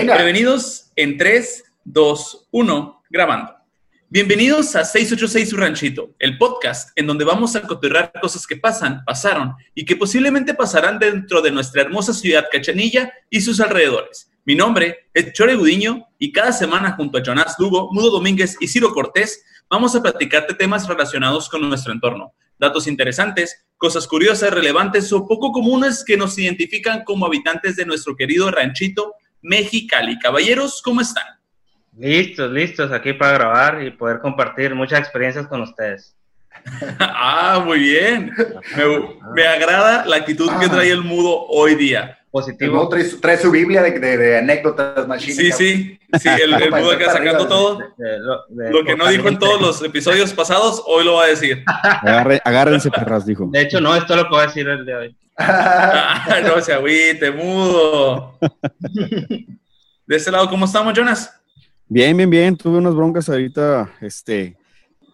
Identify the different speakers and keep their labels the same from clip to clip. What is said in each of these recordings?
Speaker 1: Venga.
Speaker 2: Prevenidos en 3, 2, 1, grabando. Bienvenidos a 686 Su Ranchito, el podcast en donde vamos a cotorrear cosas que pasan, pasaron y que posiblemente pasarán dentro de nuestra hermosa ciudad Cachanilla y sus alrededores. Mi nombre es Chore Gudiño y cada semana junto a Jonás Lugo, Mudo Domínguez y Ciro Cortés vamos a platicarte temas relacionados con nuestro entorno, datos interesantes, cosas curiosas, relevantes o poco comunes que nos identifican como habitantes de nuestro querido ranchito Mexicali. Caballeros, ¿cómo están?
Speaker 3: Listos, listos aquí para grabar y poder compartir muchas experiencias con ustedes.
Speaker 2: ah, muy bien. Me, me, agrada la actitud que trae el mudo hoy día.
Speaker 3: Positivo.
Speaker 1: Trae, trae, su Biblia de, de, de anécdotas machines.
Speaker 2: Sí, sí, sí, el, el mudo acá sacando todo. De, de, lo que no dijo en todos los episodios pasados, hoy lo va a decir.
Speaker 4: Agarre, agárrense, perras, dijo.
Speaker 3: De hecho, no, esto es lo que voy a decir el de hoy.
Speaker 2: Ah, no se agüite, mudo. De este lado, ¿cómo estamos, Jonas?
Speaker 4: Bien, bien, bien. Tuve unas broncas ahorita, este,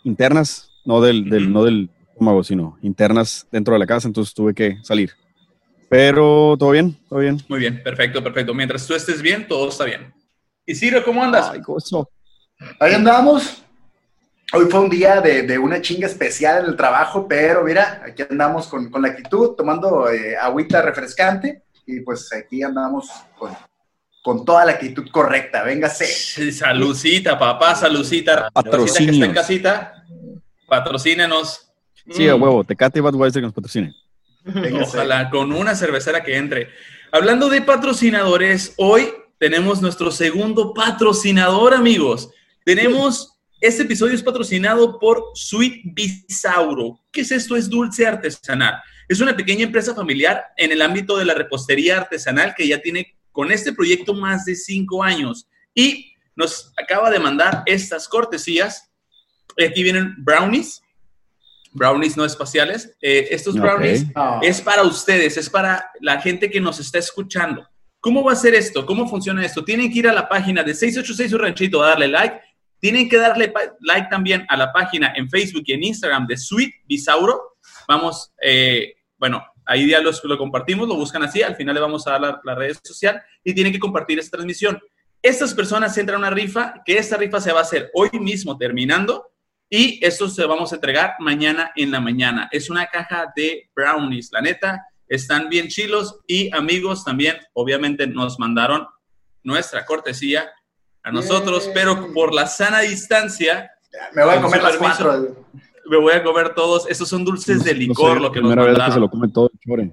Speaker 4: internas, no del, del, no del estómago, sino internas dentro de la casa, entonces tuve que salir. Pero todo bien, todo bien.
Speaker 2: Muy bien, perfecto, perfecto. Mientras tú estés bien, todo está bien. Y Ciro, ¿cómo andas?
Speaker 4: Ay, gozo.
Speaker 1: Ahí andamos. Hoy fue un día de, de, una chinga especial en el trabajo, pero mira, aquí andamos con, con la actitud, tomando eh, agüita refrescante y pues aquí andamos con, con toda la actitud correcta. Véngase.
Speaker 2: Salucita, papá, salucita.
Speaker 4: Patrocinios.
Speaker 2: que está en casita, patrocínenos.
Speaker 4: Sí, a huevo, Tecate y Budweiser que nos patrocinen.
Speaker 2: Ojalá, con una cervecera que entre. Hablando de patrocinadores, hoy tenemos nuestro segundo patrocinador, amigos. Tenemos, este episodio es patrocinado por Sweet Bisauro. ¿Qué es esto? Es dulce artesanal. Es una pequeña empresa familiar en el ámbito de la repostería artesanal que ya tiene con este proyecto más de cinco años y nos acaba de mandar estas cortesías. Aquí vienen brownies, brownies no espaciales. Eh, estos brownies.
Speaker 1: Ah.
Speaker 2: es para ustedes, es para la gente que nos está escuchando. ¿Cómo va a ser esto? ¿Cómo funciona esto? Tienen que ir a la página de 686 Su Ranchito a darle like. Tienen que darle like también a la página en Facebook y en Instagram de Sweet Bisauro. Vamos, eh, bueno, ahí ya los, lo compartimos, lo buscan así. Al final le vamos a dar la, red social y tienen que compartir esta transmisión. Estas personas entran a una rifa, que esta rifa se va a hacer hoy mismo terminando y esto se vamos a entregar mañana en la mañana. Es una caja de brownies, la neta, están bien chilos y amigos también, obviamente nos mandaron nuestra cortesía a nosotros,
Speaker 1: Bien.
Speaker 2: pero por la sana distancia
Speaker 1: Me voy a comer las
Speaker 2: permiso.
Speaker 1: cuatro.
Speaker 2: me voy a comer todos. Estos son dulces de
Speaker 4: No
Speaker 2: licor,
Speaker 4: sé,
Speaker 2: lo que nos
Speaker 4: vez que se
Speaker 2: mandaron.
Speaker 4: lo comen todo, chore.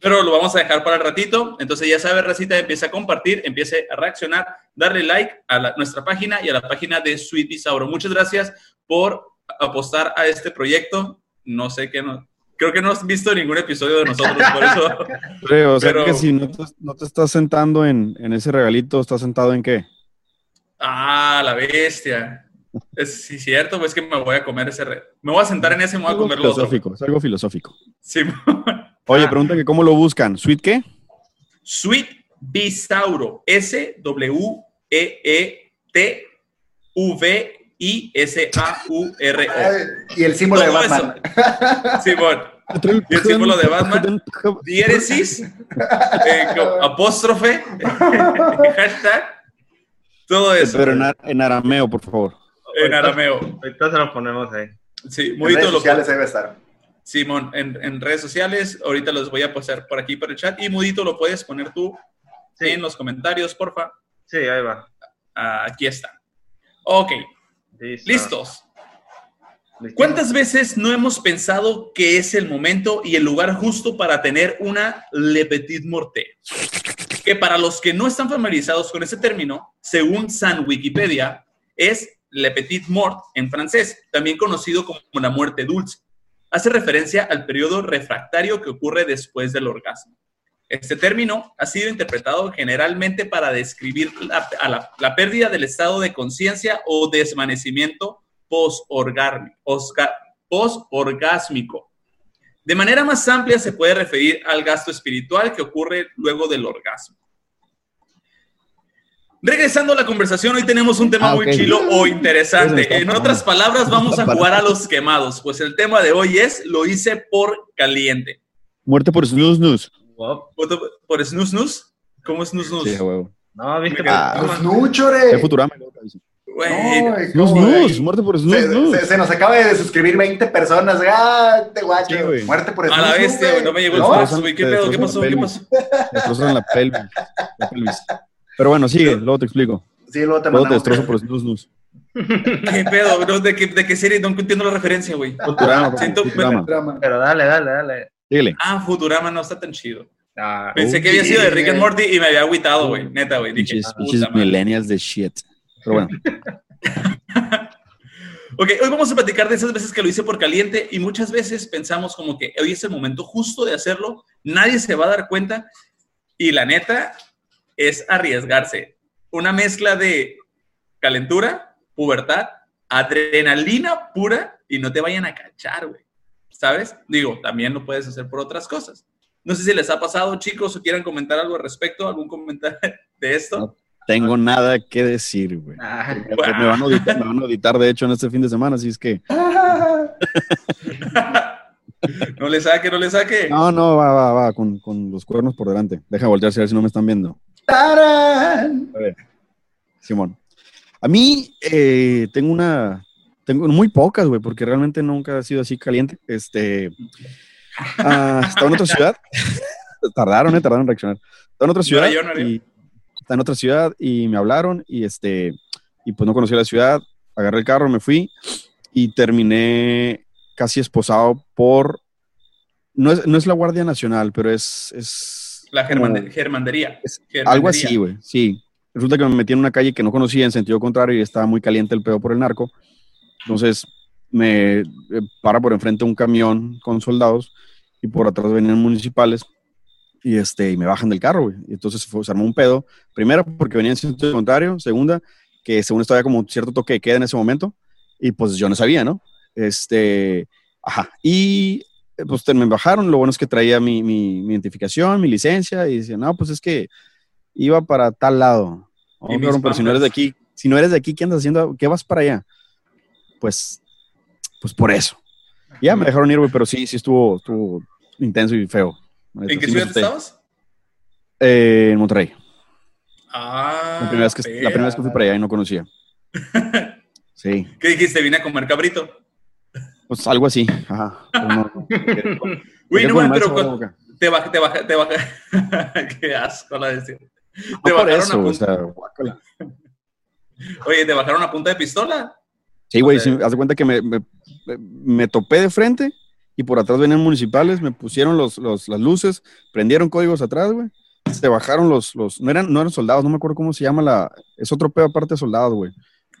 Speaker 2: Pero lo vamos a dejar para el ratito. Entonces ya sabe, Racita, empieza a compartir, empiece a reaccionar, darle like a la- nuestra página y a la página de Sweet Bisauro. Muchas gracias por apostar a este proyecto. No sé qué no. Creo que no has visto ningún episodio de nosotros, por eso.
Speaker 4: Chore, o sea
Speaker 2: Pero-
Speaker 4: que si no te, no te estás sentando en, en ese regalito, ¿estás sentado en qué?
Speaker 2: Ah, la bestia. Es sí, cierto, pues que me voy a comer ese. re- Me voy a sentar en ese y me voy a comer
Speaker 4: filosófico, es algo filosófico.
Speaker 2: Sí.
Speaker 4: Oye,
Speaker 2: Ah.
Speaker 4: pregunta que cómo lo buscan. ¿Sweet qué?
Speaker 2: Sweet Bisauro. S-W-E-E-T-V-I-S-A-U-R-O.
Speaker 1: Ay, y el símbolo de Batman.
Speaker 2: Simón. Y el símbolo de Batman. Diéresis. eh, apóstrofe. hashtag. Todo eso.
Speaker 4: Pero en, ar- en arameo, por favor.
Speaker 2: En arameo.
Speaker 3: Ahorita se lo ponemos ahí.
Speaker 2: Sí,
Speaker 1: En
Speaker 2: Mudito
Speaker 1: redes sociales debe estar.
Speaker 2: Simón, en, en redes sociales. Ahorita los voy a pasar por aquí por el chat. Y Mudito lo puedes poner tú
Speaker 3: Sí.
Speaker 2: en los comentarios, porfa.
Speaker 3: Sí, ahí va.
Speaker 2: Ah, aquí está. Ok,
Speaker 3: Listo.
Speaker 2: listos. ¿Cuántas veces no hemos pensado que es el momento y el lugar justo para tener una Le Petit Morte? Que para los que no están familiarizados con ese término, según San Wikipedia, es Le Petit Mort en francés, también conocido como la muerte dulce. Hace referencia al periodo refractario que ocurre después del orgasmo. Este término ha sido interpretado generalmente para describir la, a la- la pérdida del estado de conciencia o desvanecimiento post-orgásmico. De manera más amplia se puede referir al gasto espiritual que ocurre luego del orgasmo. Regresando a la conversación, hoy tenemos un tema
Speaker 4: Ah,
Speaker 2: muy
Speaker 4: ok.
Speaker 2: chilo o interesante. En otras palabras, vamos a jugar a los quemados, pues el tema de hoy es lo hice por caliente.
Speaker 4: Muerte por snooze snooze.
Speaker 3: Wow.
Speaker 2: ¿Voto por snus snus? ¿Cómo es Nus Nus?
Speaker 4: Sí, huevo.
Speaker 3: No, viste.
Speaker 4: Ah,
Speaker 1: no, chore.
Speaker 4: Es Futurama.
Speaker 2: Güey,
Speaker 1: No,
Speaker 4: Snus, snus, muerte por snus,
Speaker 1: Se,
Speaker 4: snus.
Speaker 1: se- se nos acaba de suscribir 20 personas. ¡Ah, te guacho!
Speaker 4: Sí.
Speaker 1: Muerte por
Speaker 2: a la
Speaker 1: snus,
Speaker 2: bestia, güey, no me llegó el güey. ¿Qué pedo? ¿Qué pasó? ¿Qué pasó?
Speaker 4: Te destrozan la pelvis. la pelvis. Pero bueno, sigue, luego te explico.
Speaker 1: Sí, luego te
Speaker 4: Luego te destrozo por snus, snus.
Speaker 2: ¿Qué pedo? ¿de, qué, ¿De qué serie? No entiendo la referencia, güey.
Speaker 4: Futurama,
Speaker 2: Siento-
Speaker 4: Futurama.
Speaker 1: Drama.
Speaker 3: Pero dale, dale, dale.
Speaker 2: Ah, Futurama no está tan chido.
Speaker 3: Ah,
Speaker 2: Pensé que había sido de Rick and Morty y me había agüitado, güey. Neta, güey. Dije, ah, puta
Speaker 4: millennials de shit. Pero bueno,
Speaker 2: Ok, hoy vamos a platicar de esas veces que lo hice por caliente y muchas veces pensamos como que hoy es el momento justo de hacerlo, nadie se va a dar cuenta y la neta es arriesgarse. Una mezcla de calentura, pubertad, adrenalina pura y no te vayan a cachar, güey. ¿Sabes? Digo, también lo puedes hacer por otras cosas. No sé si les ha pasado, chicos, o quieran comentar algo al respecto, algún comentario de esto.
Speaker 4: No. tengo nada que decir, güey.
Speaker 3: ah,
Speaker 4: Me, me van a auditar, me van a auditar, de hecho, en este fin de semana, así es que...
Speaker 2: No le saque, no le saque.
Speaker 4: No, no, va, va, va, con, con los cuernos por delante. Deja voltearse a ver si no me están viendo.
Speaker 1: ¡Tarán!
Speaker 4: A ver, Simón. A mí eh, tengo una, tengo muy pocas, güey, porque realmente nunca ha sido así caliente. Este, ah, estaba en otra ciudad. tardaron, eh, tardaron en reaccionar. Estaba en otra
Speaker 2: No
Speaker 4: ciudad
Speaker 2: era yo, no
Speaker 4: y estaba en otra ciudad y me hablaron y este, y pues no conocía la ciudad. Agarré el carro, me fui y terminé casi esposado por, no es, no es la Guardia Nacional, pero es, es
Speaker 2: La
Speaker 4: como-
Speaker 2: germande- germandería.
Speaker 4: es
Speaker 2: Germandería.
Speaker 4: algo así, güey, sí. Resulta que me metí en una calle que no conocía en sentido contrario y estaba muy caliente el pedo por el narco. Entonces me eh, para por enfrente un camión con soldados y por atrás venían municipales y, este, y me bajan del carro, güey. Y entonces fue- se armó un pedo. Primera, porque venían en sentido contrario. Segunda, que según esto había como cierto toque de queda en ese momento y pues yo no sabía, ¿no? Este, ajá. Y eh, pues me bajaron. Lo bueno es que traía mi, mi- mi identificación, mi licencia y decía, no, pues es que iba para tal lado. Oh, cabrón, pero si no eres de aquí, si no eres de aquí, ¿qué andas haciendo? ¿Qué vas para allá? Pues, pues por eso. Ya me dejaron ir, güey, pero sí, sí estuvo, estuvo intenso y feo.
Speaker 2: ¿En qué ciudad estabas?
Speaker 4: Eh, en Monterrey.
Speaker 2: Ah,
Speaker 4: La primera, vez que, la primera vez que fui para allá y no conocía. Sí,
Speaker 2: ¿Qué dijiste? Vine a comer cabrito.
Speaker 4: pues algo así. Ajá. No.
Speaker 2: Güey, pero con- te baja, te baja, te baja. Qué asco la decir.
Speaker 4: No
Speaker 2: Te
Speaker 4: por
Speaker 2: bajaron
Speaker 4: eso,
Speaker 2: a
Speaker 4: o
Speaker 2: punta.
Speaker 4: sea, guácala.
Speaker 2: Oye, ¿te bajaron a punta de pistola?
Speaker 4: Sí, güey,
Speaker 2: O
Speaker 4: sí, de cuenta que me, me- me topé de frente y por atrás venían municipales, me pusieron los, los- las luces, prendieron códigos atrás, güey. Se bajaron los, los, no eran, no eran soldados, no me acuerdo cómo se llama la, es otro pedo aparte de soldados, güey.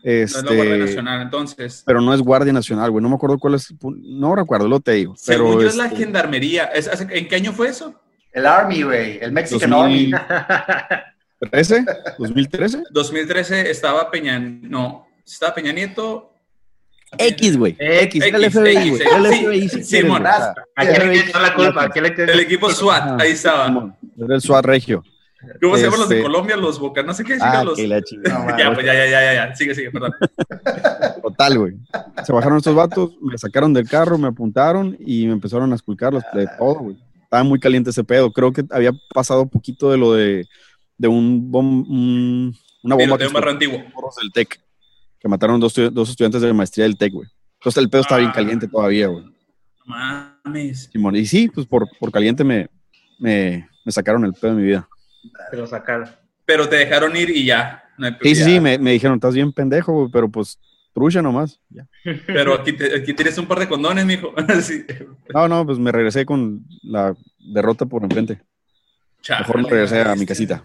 Speaker 2: No es la Guardia
Speaker 4: Este,
Speaker 2: Nacional, entonces.
Speaker 4: pero no es Guardia Nacional, güey, no me acuerdo cuál es, no recuerdo, lo te digo.
Speaker 2: Según
Speaker 4: Pero
Speaker 2: yo es la
Speaker 4: este,
Speaker 2: gendarmería. ¿Es- hace- ¿En qué año fue eso?
Speaker 1: El Army, güey. El Mexican
Speaker 4: 2000.
Speaker 1: Army.
Speaker 4: 13, 2013,
Speaker 2: 2013 estaba Peña... No, estaba Peña Nieto...
Speaker 4: X, güey, X, era el FBI,
Speaker 2: X,
Speaker 4: güey, era el FBI,
Speaker 2: sí, Simón.
Speaker 4: sea,
Speaker 3: ¿A quién le echó la culpa? ¿A quién le echó
Speaker 2: El equipo SWAT, ahí estaba.
Speaker 4: Simón, Era el SWAT regio.
Speaker 2: ¿Cómo se llaman los de
Speaker 4: Este-
Speaker 2: Colombia? Los Boca, no sé qué,
Speaker 4: Ah,
Speaker 2: chica, los...
Speaker 4: que la chingada.
Speaker 1: No,
Speaker 2: Ya, pues ya, ya, ya, ya, ya. Sigue, sigue, perdón.
Speaker 4: Total, güey. Se bajaron estos vatos, me sacaron del carro, me apuntaron y me empezaron a esculcar los- de todo, güey. Estaba muy caliente ese pedo. Creo que había pasado poquito de lo de, de un un- una bomba
Speaker 2: Tiroteo
Speaker 4: que
Speaker 2: barro antiguo.
Speaker 4: del TEC, que mataron dos, dos estudiantes de maestría del TEC, güey. Entonces el pedo estaba bien
Speaker 2: Ah.
Speaker 4: caliente todavía, güey.
Speaker 2: No Mames.
Speaker 4: Simón. Y sí, pues por, por caliente me, me, me sacaron el pedo de mi vida.
Speaker 3: Te lo sacaron.
Speaker 2: Pero te dejaron ir y ya. No hay-
Speaker 4: Sí, sí, sí, me, me dijeron, estás bien pendejo, güey, pero pues trucha nomás. Ya.
Speaker 2: Pero aquí, te- aquí tienes un par de condones, mijo. sí.
Speaker 4: No, no, pues me regresé con la derrota por enfrente.
Speaker 2: Chale,
Speaker 4: Mejor me regresé a mi casita.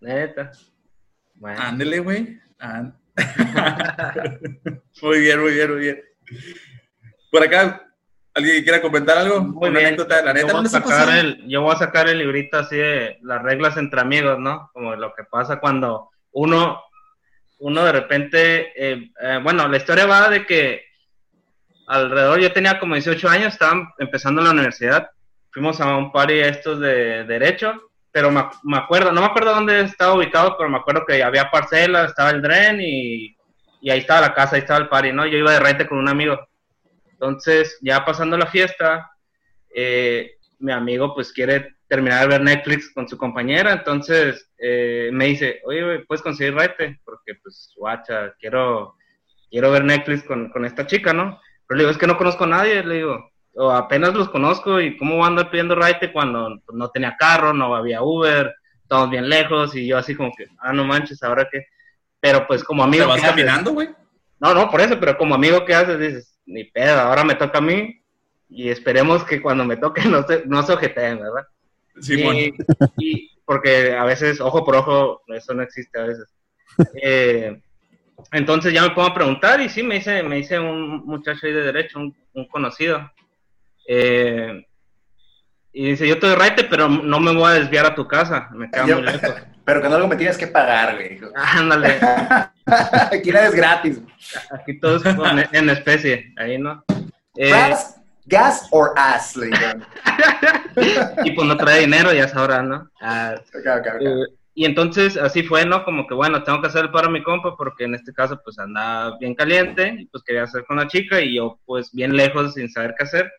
Speaker 3: Neta. Bueno.
Speaker 2: Ándele, güey. Án- muy bien, muy bien, muy bien. Por acá, ¿alguien que quiera comentar algo?
Speaker 3: Muy
Speaker 2: Una
Speaker 3: bien.
Speaker 2: anécdota, la neta,
Speaker 3: yo, voy a sacar el, yo voy a sacar el librito así de las reglas entre amigos, ¿no? Como lo que pasa cuando uno, uno de repente, eh, eh, bueno, la historia va de que alrededor, yo tenía como 18 años, estaba empezando la universidad, fuimos a un party estos de derecho, pero me, me acuerdo, no me acuerdo dónde estaba ubicado, pero me acuerdo que había parcelas, estaba el dren y, y ahí estaba la casa, ahí estaba el party, ¿no? Yo iba de rente con un amigo. Entonces, ya pasando la fiesta, eh, mi amigo pues quiere terminar de ver Netflix con su compañera, entonces eh, me dice, oye, ¿puedes conseguir raite? Porque, pues, guacha, quiero, quiero ver Netflix con, con esta chica, ¿no? Pero le digo, es que no conozco a nadie, le digo, o apenas los conozco y cómo voy a andar pidiendo raite cuando no tenía carro, no había Uber, estamos bien lejos y yo así como que, ah, no manches, ahora qué. Pero pues como amigo...
Speaker 2: ¿Te vas caminando, güey?
Speaker 3: No, no, por eso, pero como amigo, ¿qué haces? Dices, ni pedo, ahora me toca a mí y esperemos que cuando me toque no se, no se ojeteen, ¿verdad?
Speaker 2: Simón.
Speaker 3: Y, y- porque a veces, ojo por ojo, eso no existe a veces. Eh, entonces ya me pongo a preguntar y sí, me dice, me dice un muchacho ahí de derecho, un, un conocido. Eh, y dice, yo te doy raite, pero no me voy a desviar a tu casa, me queda
Speaker 1: Yo-
Speaker 3: muy lejos.
Speaker 1: Pero con algo me tienes que pagar, güey.
Speaker 3: Ándale,
Speaker 1: Aquí nada es gratis.
Speaker 3: aquí todo es en especie, ahí no. Eh,
Speaker 1: Gas, gas or ass, le
Speaker 3: y pues no trae dinero, ya sabrás, ¿no? Ah,
Speaker 1: Ok, ok, ok.
Speaker 3: Eh, y entonces así fue, ¿no? Como que bueno, tengo que hacer el paro a mi compa porque en este caso pues andaba bien caliente y pues quería hacer con la chica y yo pues bien lejos sin saber qué hacer.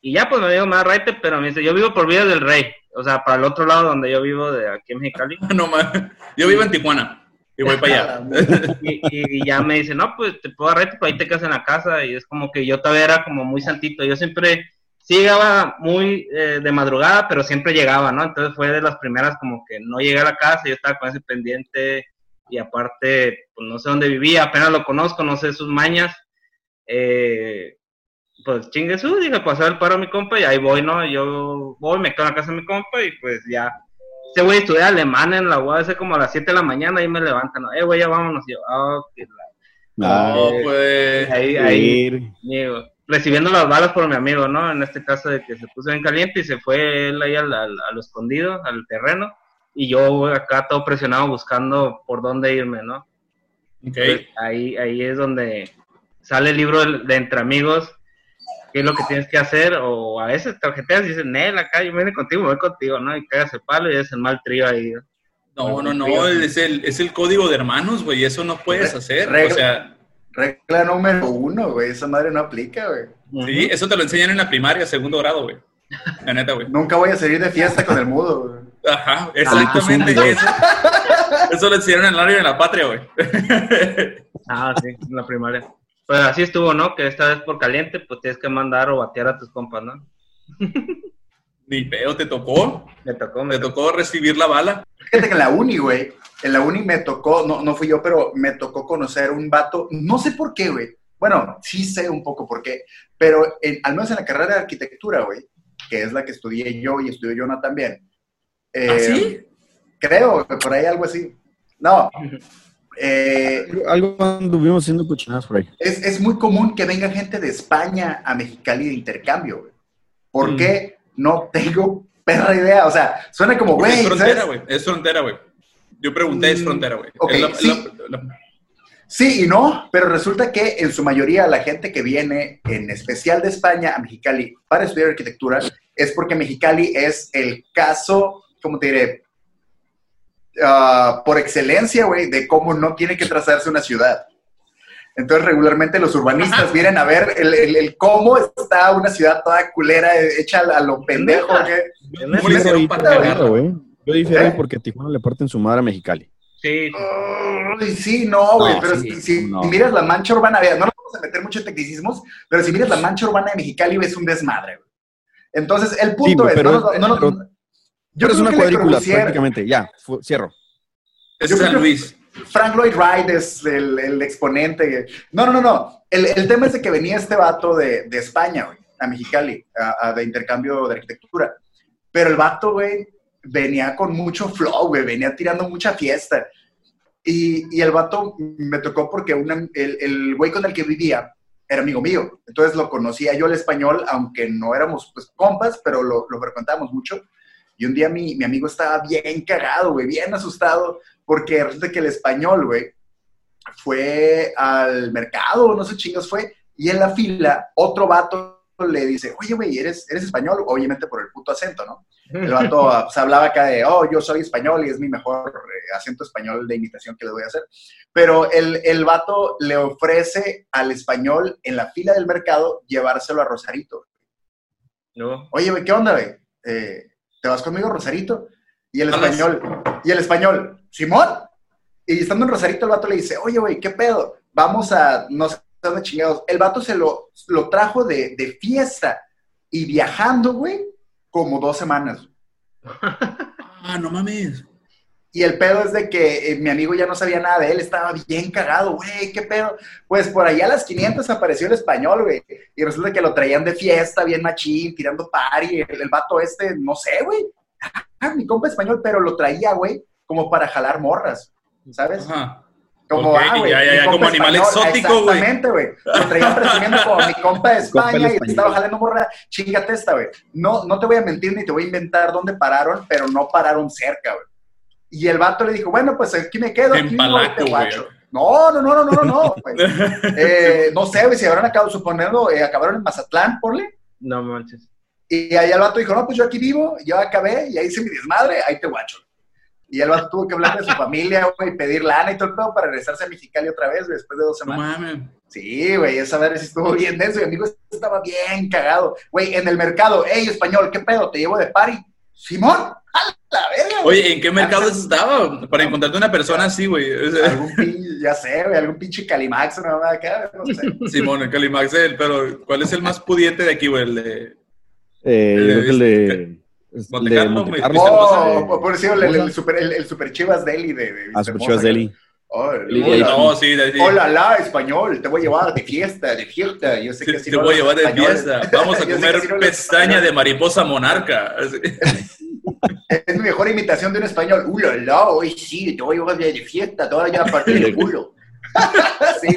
Speaker 3: Y ya pues me digo, da raite, pero me dice, yo vivo por Villa del Rey, o sea, para el otro lado donde yo vivo de aquí en Mexicali.
Speaker 2: No, mames. Yo vivo en Tijuana y voy para allá.
Speaker 3: Y, y ya me dice, no, pues te puedo dar raite, pero ahí te quedas en la casa. Y es como que yo todavía era como muy santito. Yo siempre, sí llegaba muy eh, de madrugada, pero siempre llegaba, ¿no? Entonces fue de las primeras como que no llegué a la casa, yo estaba con ese pendiente y aparte, pues no sé dónde vivía, apenas lo conozco, no sé sus mañas. Eh, pues chingue su, dije, pasar el paro a mi compa y ahí voy, ¿no? Yo voy, me quedo en la casa de mi compa y pues ya. Ese güey estudia alemán en la UAS como a las 7 de la mañana y me levantan, ¿no? Eh, güey, ya vámonos. Y yo, ah, que la-
Speaker 2: No, pues.
Speaker 3: ahí, ahí, digo, recibiendo las balas por mi amigo, ¿no? En este caso de que se puso bien caliente y se fue él ahí al, al- a lo escondido, al terreno, y yo acá todo presionado buscando por dónde irme, ¿no?
Speaker 2: Ok.
Speaker 3: Entonces, ahí, ahí es donde sale el libro de, de Entre Amigos, qué es lo que tienes que hacer, o a veces tarjeteas y dicen, Nel, acá yo me vine contigo, voy contigo, ¿no? Y cagas el palo y es el mal trío ahí. ¿no?
Speaker 2: No, no, no. Es el, es el código de hermanos, güey. Eso no puedes hacer.
Speaker 1: Regla-
Speaker 2: O sea,
Speaker 1: Regla número uno, güey. Esa madre no aplica, güey.
Speaker 2: sí, eso te lo enseñan en la primaria, segundo grado, güey. La neta, güey.
Speaker 1: Nunca voy a salir de fiesta con el mudo, güey.
Speaker 2: Ajá, exactamente.
Speaker 4: Ah,
Speaker 2: eso, eso lo enseñaron en el área de la patria, güey.
Speaker 3: Ah, sí, en la primaria. Pues así estuvo, ¿no? Que esta vez por caliente, pues tienes que mandar o batear a tus compas, ¿no?
Speaker 2: Ni peo, te tocó.
Speaker 3: Me tocó, me
Speaker 2: Te
Speaker 3: tocó.
Speaker 2: tocó recibir la bala.
Speaker 1: Fíjate que en la uni, güey. En la uni me tocó, no, no fui yo, pero me tocó conocer un vato. No sé por qué, güey. Bueno, sí sé un poco por qué. Pero en- al menos en la carrera de arquitectura, güey, que es la que estudié yo y estudió Jonah también. eh,
Speaker 2: ¿Ah, sí?
Speaker 1: Creo, que por ahí algo así. No. Eh,
Speaker 4: Algo anduvimos haciendo cochinadas por ahí.
Speaker 1: es, es muy común que venga gente de España a Mexicali de intercambio, güey. ¿Por
Speaker 2: Mm.
Speaker 1: qué? No tengo perra idea. O sea, suena como, güey,
Speaker 2: es frontera, güey. Es frontera, güey. Yo pregunté, es
Speaker 1: Mm,
Speaker 2: frontera, güey.
Speaker 1: sí.
Speaker 2: la-
Speaker 1: Sí y no, pero resulta que en su mayoría la gente que viene, en especial de España a Mexicali para estudiar arquitectura, es porque Mexicali es el caso, ¿cómo te diré? Ah, por excelencia, güey, de cómo no tiene que trazarse una ciudad. Entonces, regularmente los urbanistas vienen a ver el, el- el cómo está una ciudad toda culera, hecha a lo pendejo.
Speaker 4: güey. Yo difiero
Speaker 1: ¿Eh?
Speaker 4: porque Tijuana le parten su madre a Mexicali.
Speaker 3: Sí,
Speaker 1: Ay, sí, no, güey,
Speaker 4: No,
Speaker 1: pero
Speaker 4: sí,
Speaker 1: si, si
Speaker 4: no.
Speaker 1: miras la mancha urbana, vea, no nos vamos a meter mucho en tecnicismos, pero si miras la mancha urbana de Mexicali, ves un desmadre, güey. Entonces, el punto es,
Speaker 4: pero
Speaker 1: no, nos- no
Speaker 4: pero-
Speaker 1: yo
Speaker 4: Pero es una cuadrícula, prácticamente. Ya, cierro.
Speaker 2: Es San Luis.
Speaker 1: Frank Lloyd Wright es el, el exponente. No, no, no, no. El, el tema es de que venía este vato de, de España, güey, a Mexicali, a, a- de intercambio de arquitectura. Pero el vato, güey, venía con mucho flow, güey, venía tirando mucha fiesta. Y, y el vato me tocó porque una- el, el güey con el que vivía era amigo mío. Entonces lo conocía yo el español, aunque no éramos pues compas, pero lo, lo frecuentábamos mucho. Y un día mi, mi amigo estaba bien cagado, güey, bien asustado, porque resulta que el español, güey, fue al mercado, no sé chingos fue, y en la fila otro vato le dice, oye, güey, ¿eres, ¿eres español? Obviamente por el puto acento, ¿no? El vato pues, hablaba acá de, oh, yo soy español y es mi mejor eh, acento español de imitación que le voy a hacer. Pero el, el vato le ofrece al español en la fila del mercado llevárselo a Rosarito.
Speaker 3: no.
Speaker 1: Oye, güey, ¿qué onda, güey? Eh, ¿te vas conmigo, Rosarito? Y el español, y el español, Simón. Y estando en Rosarito, el vato le dice, oye, güey, ¿qué pedo? Vamos a, no sé dónde chingados. El vato se lo, lo trajo de, de fiesta y viajando, güey, como dos semanas.
Speaker 2: Ah, no mames.
Speaker 1: Y el pedo es de que eh, mi amigo ya no sabía nada de él, estaba bien cagado, güey, ¿qué pedo? Pues por allá a las 500 apareció el español, güey, y resulta que lo traían de fiesta, bien machín, tirando party, el, el vato este, no sé, güey, ah, mi compa español, pero lo traía, güey, como para jalar morras, ¿sabes?
Speaker 2: Ajá.
Speaker 1: Como, ah, güey,
Speaker 2: ya, ya,
Speaker 1: mi
Speaker 2: ya,
Speaker 1: compa
Speaker 2: como animal
Speaker 1: español,
Speaker 2: exótico, güey.
Speaker 1: Exactamente, güey. Lo traían presumiendo como mi compa de España y estaba jalando morra. Chingate esta, güey. No, no te voy a mentir ni te voy a inventar dónde pararon, pero no pararon cerca, güey. Y el vato le dijo, bueno, pues aquí me quedo,
Speaker 2: En
Speaker 1: aquí
Speaker 2: Palaco,
Speaker 1: güey, te
Speaker 2: güey.
Speaker 1: guacho. No, no, no, no, no, no, no. güey. Eh, no sé, si habrán acabado, suponiendo, eh, acabaron en Mazatlán, porle.
Speaker 3: No manches.
Speaker 1: Y ahí el vato dijo, no, pues yo aquí vivo, yo acabé, y ahí hice mi desmadre, ahí te guacho. Y el vato tuvo que hablar de su familia, güey, pedir lana y todo el pedo para regresarse a Mexicali otra vez, güey, después de dos
Speaker 2: No
Speaker 1: semanas.
Speaker 2: mames.
Speaker 1: Sí, güey, esa vez sí estuvo bien denso. Mi amigo estaba bien cagado. Güey, en el mercado, hey, español, ¿qué pedo? ¿Te llevo de party? Simón, la verga. güey.
Speaker 2: Oye, ¿en qué mercado estaba? Para encontrarte una persona así, güey. O sea,
Speaker 1: Algún pinche, ya sé, güey, algún pinche Calimax, una mamá acá, no sé.
Speaker 2: Simón, el Calimax, el- pero ¿cuál es el más pudiente de aquí, güey? El de...
Speaker 4: Eh, yo creo que el de. el
Speaker 2: Monte
Speaker 4: de
Speaker 2: Carlo,
Speaker 4: Monte. Carlo.
Speaker 1: Oh, por decirlo, el, el, super, el, el super Chivas Deli de, de
Speaker 4: Ah. Super Chivas Deli.
Speaker 1: Oh,
Speaker 2: No, sí, de, sí.
Speaker 1: hola, la, español, te voy a llevar de fiesta, de fiesta. Yo sé que
Speaker 2: Sí,
Speaker 1: así
Speaker 2: te
Speaker 1: no
Speaker 2: voy a llevar de fiesta. Vamos a comer
Speaker 1: así no
Speaker 2: pestaña de mariposa monarca.
Speaker 1: Es mi mejor imitación de un español. ¡Uh, la, la! Hoy sí, te voy a llevar de fiesta, toda ya a partir del culo. sí.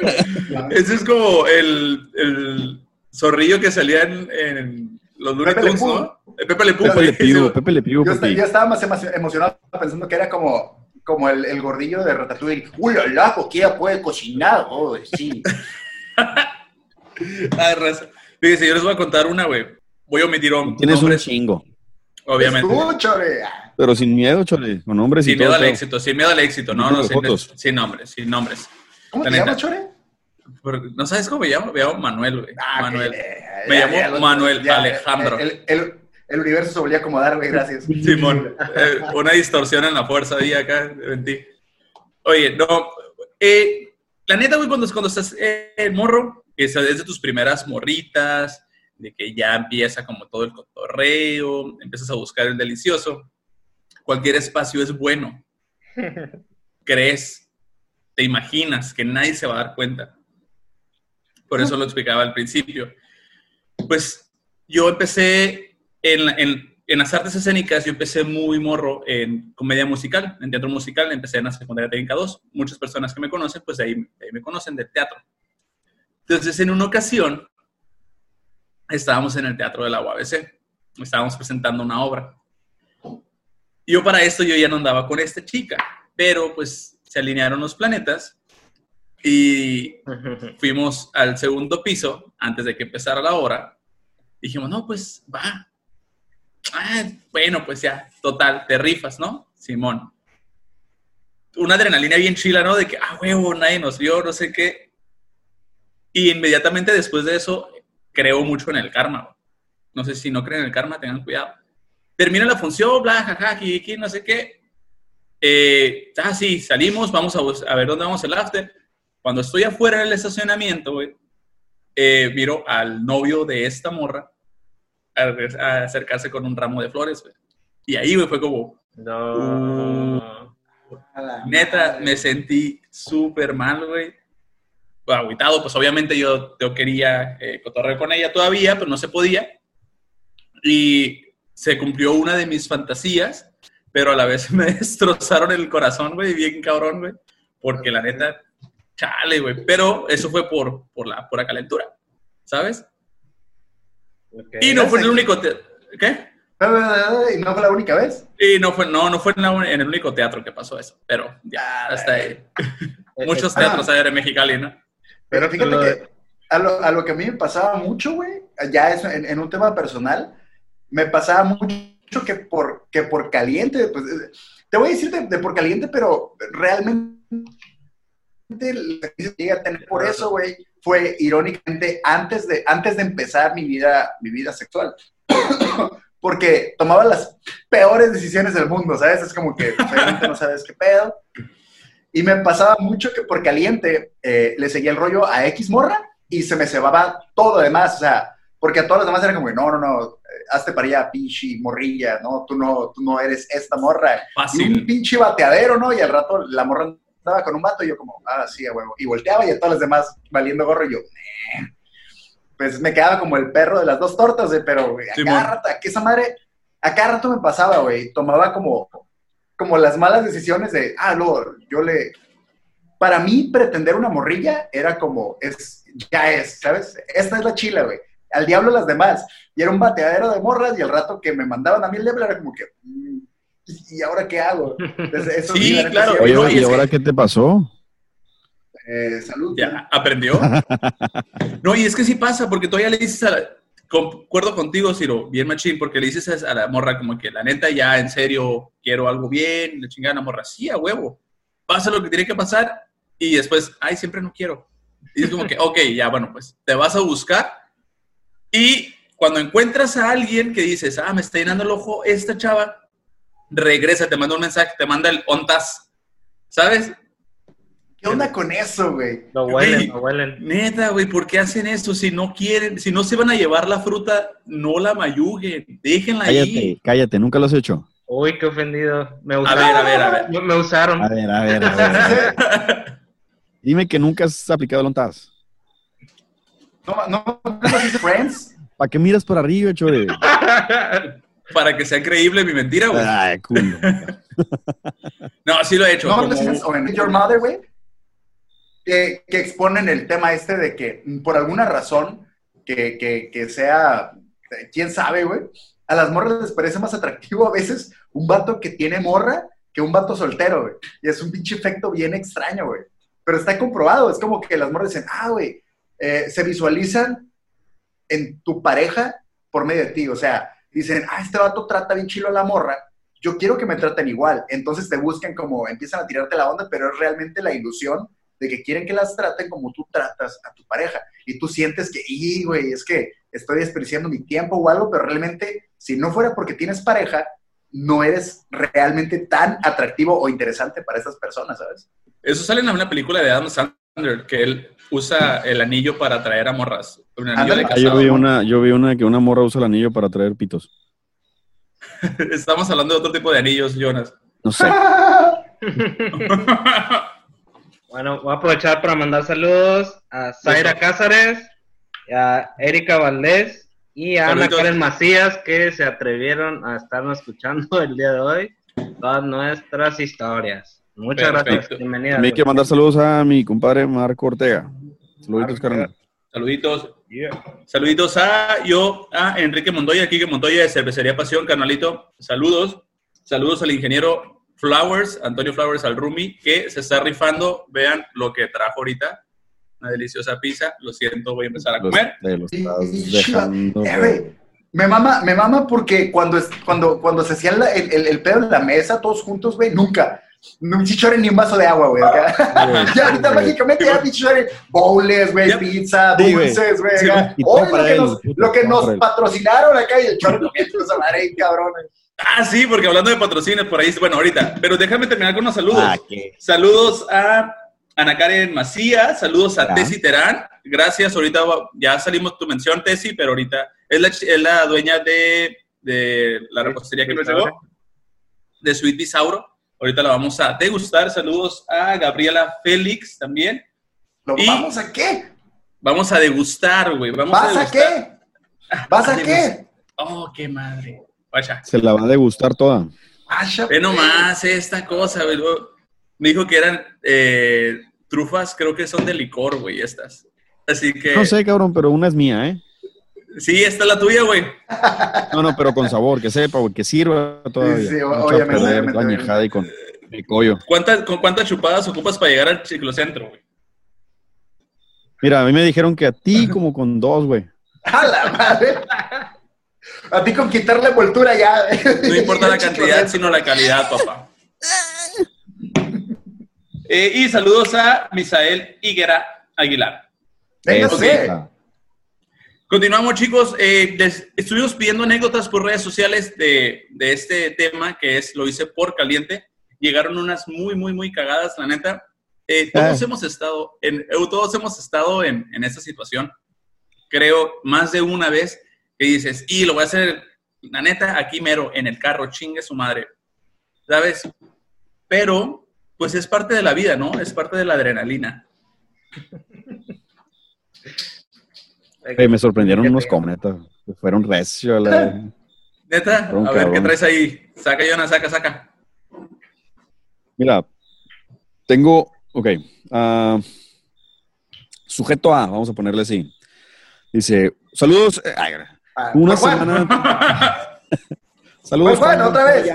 Speaker 2: Ese es como el, el zorrillo que salía en, en los Looney Tunes. ¿no? El Pepe Le Pew.
Speaker 4: Pepe le pido, Pepe le pido,
Speaker 1: Yo, estaba más emo- emocionado pensando que era como, como el, el gordillo de Ratatouille. ¡Uh, la, la! Coquilla puede cocinar. Oh, sí.
Speaker 2: Ay, raza. Fíjense, yo les voy a contar una, güey. Voy a omitir un
Speaker 4: Tienes un chingo.
Speaker 2: Obviamente.
Speaker 1: Escúchame.
Speaker 4: Pero sin miedo, chole. Con nombres y
Speaker 2: Sin
Speaker 4: todo.
Speaker 2: miedo al
Speaker 4: todo.
Speaker 2: éxito, sin miedo al éxito. No, no, sin,
Speaker 4: fotos.
Speaker 2: sin nombres, sin nombres.
Speaker 1: ¿Cómo te llamas, Chore?
Speaker 2: Por- ¿No sabes cómo me llamo? Me llamo Manuel, güey.
Speaker 1: Ah,
Speaker 2: Manuel.
Speaker 1: eh,
Speaker 2: Me
Speaker 1: ya,
Speaker 2: llamo
Speaker 1: ya,
Speaker 2: Manuel
Speaker 1: ya,
Speaker 2: Alejandro.
Speaker 1: El, el- el universo se volvió a acomodar, güey, gracias.
Speaker 2: Simón, eh, una distorsión en la fuerza ahí acá en ti. Oye, no, eh, la neta, güey, cuando, cuando estás eh, en morro, que es de tus primeras morritas, de que ya empieza como todo el cotorreo, empiezas a buscar el delicioso, cualquier espacio es bueno. Crees, te imaginas que nadie se va a dar cuenta. Por eso lo explicaba al principio. Pues yo empecé en, en, en las artes escénicas, yo empecé muy morro en comedia musical, en teatro musical, empecé en la secundaria técnica 2. Muchas personas que me conocen, pues de ahí, de ahí me conocen del teatro. Entonces, en una ocasión, estábamos en el teatro de la UABC, estábamos presentando una obra. Yo para esto yo ya no andaba con esta chica, pero pues se alinearon los planetas y fuimos al segundo piso antes de que empezara la obra. Dijimos, no, pues va. Ah, bueno, pues ya, total, te rifas, ¿no? Simón. Una adrenalina bien chila, ¿no? De que, ah, huevo, nadie nos vio, no sé qué. Y inmediatamente después de eso, creo mucho en el karma. No sé si no creen en el karma, tengan cuidado. Termina la función, bla, jaja, jijiji, no sé qué. Eh, ah, sí, salimos, vamos a, ver dónde vamos el after. Cuando estoy afuera del estacionamiento, güey, eh, miro al novio de esta morra a, a acercarse con un ramo de flores, güey. Y ahí, güey, fue como,
Speaker 3: No.
Speaker 2: neta, me sentí súper mal, güey. Agüitado, pues obviamente yo, yo quería eh, cotorrear con ella todavía, pero no se podía. Y se cumplió una de mis fantasías, pero a la vez me destrozaron el corazón, güey, bien cabrón, güey. Porque la neta, chale, güey. Pero eso fue por, por la pura calentura, ¿sabes?
Speaker 3: Ok.
Speaker 2: Y no fue el único... ¿Qué?
Speaker 1: ¿Y no fue la única vez?
Speaker 2: Y no fue, no, no fue en, la- en el único teatro que pasó eso, pero ya, hasta ahí. Muchos
Speaker 1: ah.
Speaker 2: teatros hay en Mexicali, ¿no?
Speaker 1: Pero fíjate que a lo, a lo que a mí me pasaba mucho, güey, ya es en, en un tema personal, me pasaba mucho que por, que por caliente, pues, eh, te voy a decir de, de por caliente, pero realmente llegué a tener por eso, güey, fue irónicamente antes de, antes de empezar mi vida, mi vida sexual. porque tomaba las peores decisiones del mundo, ¿sabes? Es como que obviamente no sabes qué pedo. Y me pasaba mucho que por caliente eh, le seguía el rollo a X morra y se me cebaba todo además, o sea, porque a todas las demás era como, no, no, no, eh, hazte para allá, pinche morrilla, no, tú no, tú no eres esta morra.
Speaker 2: Fácil.
Speaker 1: Y un pinche bateadero, ¿no? Y al rato la morra estaba con un vato y yo como, ah, sí, a huevo. Y volteaba y a todas las demás valiendo gorro y yo, pues me quedaba como el perro de las dos tortas, güey, pero güey, a
Speaker 2: Sí,
Speaker 1: cada rato, que esa madre, a cada rato me pasaba, güey, tomaba como, como las malas decisiones de, ah, no, yo le... Para mí, pretender una morrilla era como, es, ya es, ¿sabes? Esta es la chila, güey. Al diablo las demás. Y era un bateadero de morras y al rato que me mandaban a mí el level era como que, mm, ¿y ahora qué hago? Entonces, eso
Speaker 2: Sí, claro.
Speaker 4: Oye,
Speaker 2: no, y
Speaker 4: ¿y
Speaker 2: es
Speaker 4: ahora
Speaker 2: que-
Speaker 4: qué te pasó?
Speaker 1: eh, salud.
Speaker 2: Ya, aprendió. No, y es que sí pasa, porque todavía le dices a la... Concuerdo contigo, Ciro, bien machín, porque le dices a la morra como que la neta ya en serio quiero algo bien, le chingada la morra, sí, a huevo, pasa lo que tiene que pasar y después, ay, siempre no quiero. Y es como que, ok, ya, bueno, pues te vas a buscar y cuando encuentras a alguien que dices, ah, me está llenando el ojo esta chava, regresa, te manda un mensaje, te manda el ontas, ¿sabes?
Speaker 1: ¿Qué onda con eso, güey?
Speaker 3: Lo huelen, lo huelen.
Speaker 2: Neta, güey, ¿por qué hacen esto? Si no quieren, si no se van a llevar la fruta, no la mayuguen, déjenla
Speaker 4: Cállate,
Speaker 2: ahí.
Speaker 4: cállate, nunca lo has hecho.
Speaker 3: Uy, qué ofendido. Me
Speaker 2: A
Speaker 3: usaron.
Speaker 2: ver, a ver, a ver.
Speaker 3: Me, me usaron.
Speaker 4: A ver, a ver, a ver. a ver. Dime que nunca has aplicado el ontas.
Speaker 1: ¿No, no, Friends?
Speaker 4: ¿Para qué miras por arriba, chore?
Speaker 2: Para que sea creíble mi mentira, güey.
Speaker 4: Ay, culo.
Speaker 2: No, sí lo he hecho.
Speaker 1: ¿No
Speaker 2: como-
Speaker 1: Your Mother, güey? Que, exponen el tema este de que mm, por alguna razón que, que, que sea, eh, quién sabe, güey, a las morras les parece más atractivo a veces un vato que tiene morra que un vato soltero, güey. Y es un pinche efecto bien extraño, güey. Pero está comprobado, es como que las morras dicen, ah, güey, eh, se visualizan en tu pareja por medio de ti. O sea, dicen, ah, este vato trata bien chilo a la morra, yo quiero que me traten igual. Entonces te buscan como, empiezan a tirarte la onda, pero es realmente la ilusión de que quieren que las traten como tú tratas a tu pareja. Y tú sientes que, y, güey, es que estoy desperdiciando mi tiempo o algo, pero realmente, si no fuera porque tienes pareja, no eres realmente tan atractivo o interesante para esas personas, ¿sabes?
Speaker 2: Eso sale en una película de Adam Sandler, que él usa el anillo para atraer a morras. Un anillo de
Speaker 4: yo vi una, yo vi una que una morra usa el anillo para traer pitos.
Speaker 2: Estamos hablando de otro tipo de anillos, Jonas.
Speaker 4: No sé.
Speaker 3: Bueno, voy a aprovechar para mandar saludos a Zaira Cázares, a Erika Valdés y a Ana. Karen Macías que se atrevieron a estarnos escuchando el día de hoy todas nuestras historias. Muchas
Speaker 2: Perfecto.
Speaker 3: gracias. Bienvenidas.
Speaker 4: También quiero mandar saludos a mi compadre Marco Ortega. Saluditos, carnal.
Speaker 2: Saluditos.
Speaker 3: Yeah.
Speaker 2: Saluditos a yo, a Enrique Montoya, Kike Montoya de Cervecería Pasión, carnalito. Saludos. Saludos al ingeniero Flowers, Antonio Flowers al Rumi, que se está rifando. Vean lo que trajo ahorita. Una deliciosa pizza. Lo siento, voy a empezar a
Speaker 4: Los-
Speaker 2: comer.
Speaker 4: te los
Speaker 1: Y-
Speaker 4: estás
Speaker 1: y-
Speaker 4: dejando.
Speaker 1: Eh, me mama, me mama porque cuando, es, cuando, cuando se hacían la- el, el, el pedo en la mesa, todos juntos, güey, nunca. No chichore ni un vaso de agua, güey. acá. ya ahorita mágicamente ya chichore bowls, güey, pizza,
Speaker 4: Sí,
Speaker 1: dulces, güey.
Speaker 2: Sí,
Speaker 1: lo que
Speaker 4: él,
Speaker 1: nos, lo que nos patrocinaron acá y el chorro ahí, cabrón.
Speaker 2: Ah, sí, porque hablando de patrocinios por ahí, bueno, ahorita. Pero déjame terminar con unos saludos.
Speaker 4: Ah.
Speaker 2: Saludos a Ana Karen Macías, saludos a. Tessy Terán. Gracias, ahorita ya salimos tu mención, Tessy, pero ahorita es la, es la dueña de, de la repostería que nos llegó, de Sweet Bisauro. Ahorita la vamos a degustar. Saludos a Gabriela Félix también.
Speaker 1: ¿Lo
Speaker 2: Y-
Speaker 1: vamos a qué?
Speaker 2: Vamos a degustar, güey. Vamos
Speaker 1: ¿Vas a
Speaker 2: degustar.
Speaker 1: qué? ¿Vas a
Speaker 2: A
Speaker 1: qué?
Speaker 2: Oh, qué madre. Vaya.
Speaker 4: Se la va a degustar toda.
Speaker 1: Asha,
Speaker 2: Ve nomás esta cosa, güey. Me dijo que eran eh, trufas, creo que son de licor, güey, estas. Así que.
Speaker 4: No sé, cabrón, pero una es mía, ¿eh?
Speaker 2: Sí, esta es la tuya, güey.
Speaker 4: No, no, pero con sabor, que sepa, güey, que sirva todavía.
Speaker 1: Sí, sí, obviamente,
Speaker 4: perder
Speaker 1: obviamente,
Speaker 4: la añejada y con el collo.
Speaker 2: ¿Cuántas, ¿Con cuántas chupadas ocupas para llegar al ciclocentro, güey?
Speaker 4: Mira, a mí me dijeron que a ti como con dos, güey.
Speaker 1: A la madre. A ti con quitar la envoltura ya.
Speaker 2: No importa la cantidad, sino la calidad, papá. Eh, y saludos a Misael Higuera Aguilar.
Speaker 1: Véngase.
Speaker 4: Eso.
Speaker 2: Continuamos, chicos. Eh, les- estuvimos pidiendo anécdotas por redes sociales de, de este tema, que es Lo hice por caliente. Llegaron unas muy, muy, muy cagadas, la neta. Eh, todos
Speaker 4: Ah.
Speaker 2: hemos estado, en, todos hemos estado en, en esta situación. Creo más de una vez que dices, y lo voy a hacer, la neta, aquí mero, en el carro, chingue su madre. ¿Sabes? Pero, pues es parte de la vida, ¿no? Es parte de la adrenalina.
Speaker 4: Me sorprendieron unos cometas. Fueron recio. La...
Speaker 2: Neta, a ver, ¿qué traes ahí? Saca, Jonas, saca, saca.
Speaker 4: Mira, tengo, ok, ah, sujeto A, vamos a ponerle así. Dice, saludos, eh, ay,
Speaker 1: Ah,
Speaker 4: una
Speaker 1: Juan,
Speaker 4: semana, saludos.
Speaker 1: Juan,
Speaker 4: Juan.
Speaker 1: otra vez.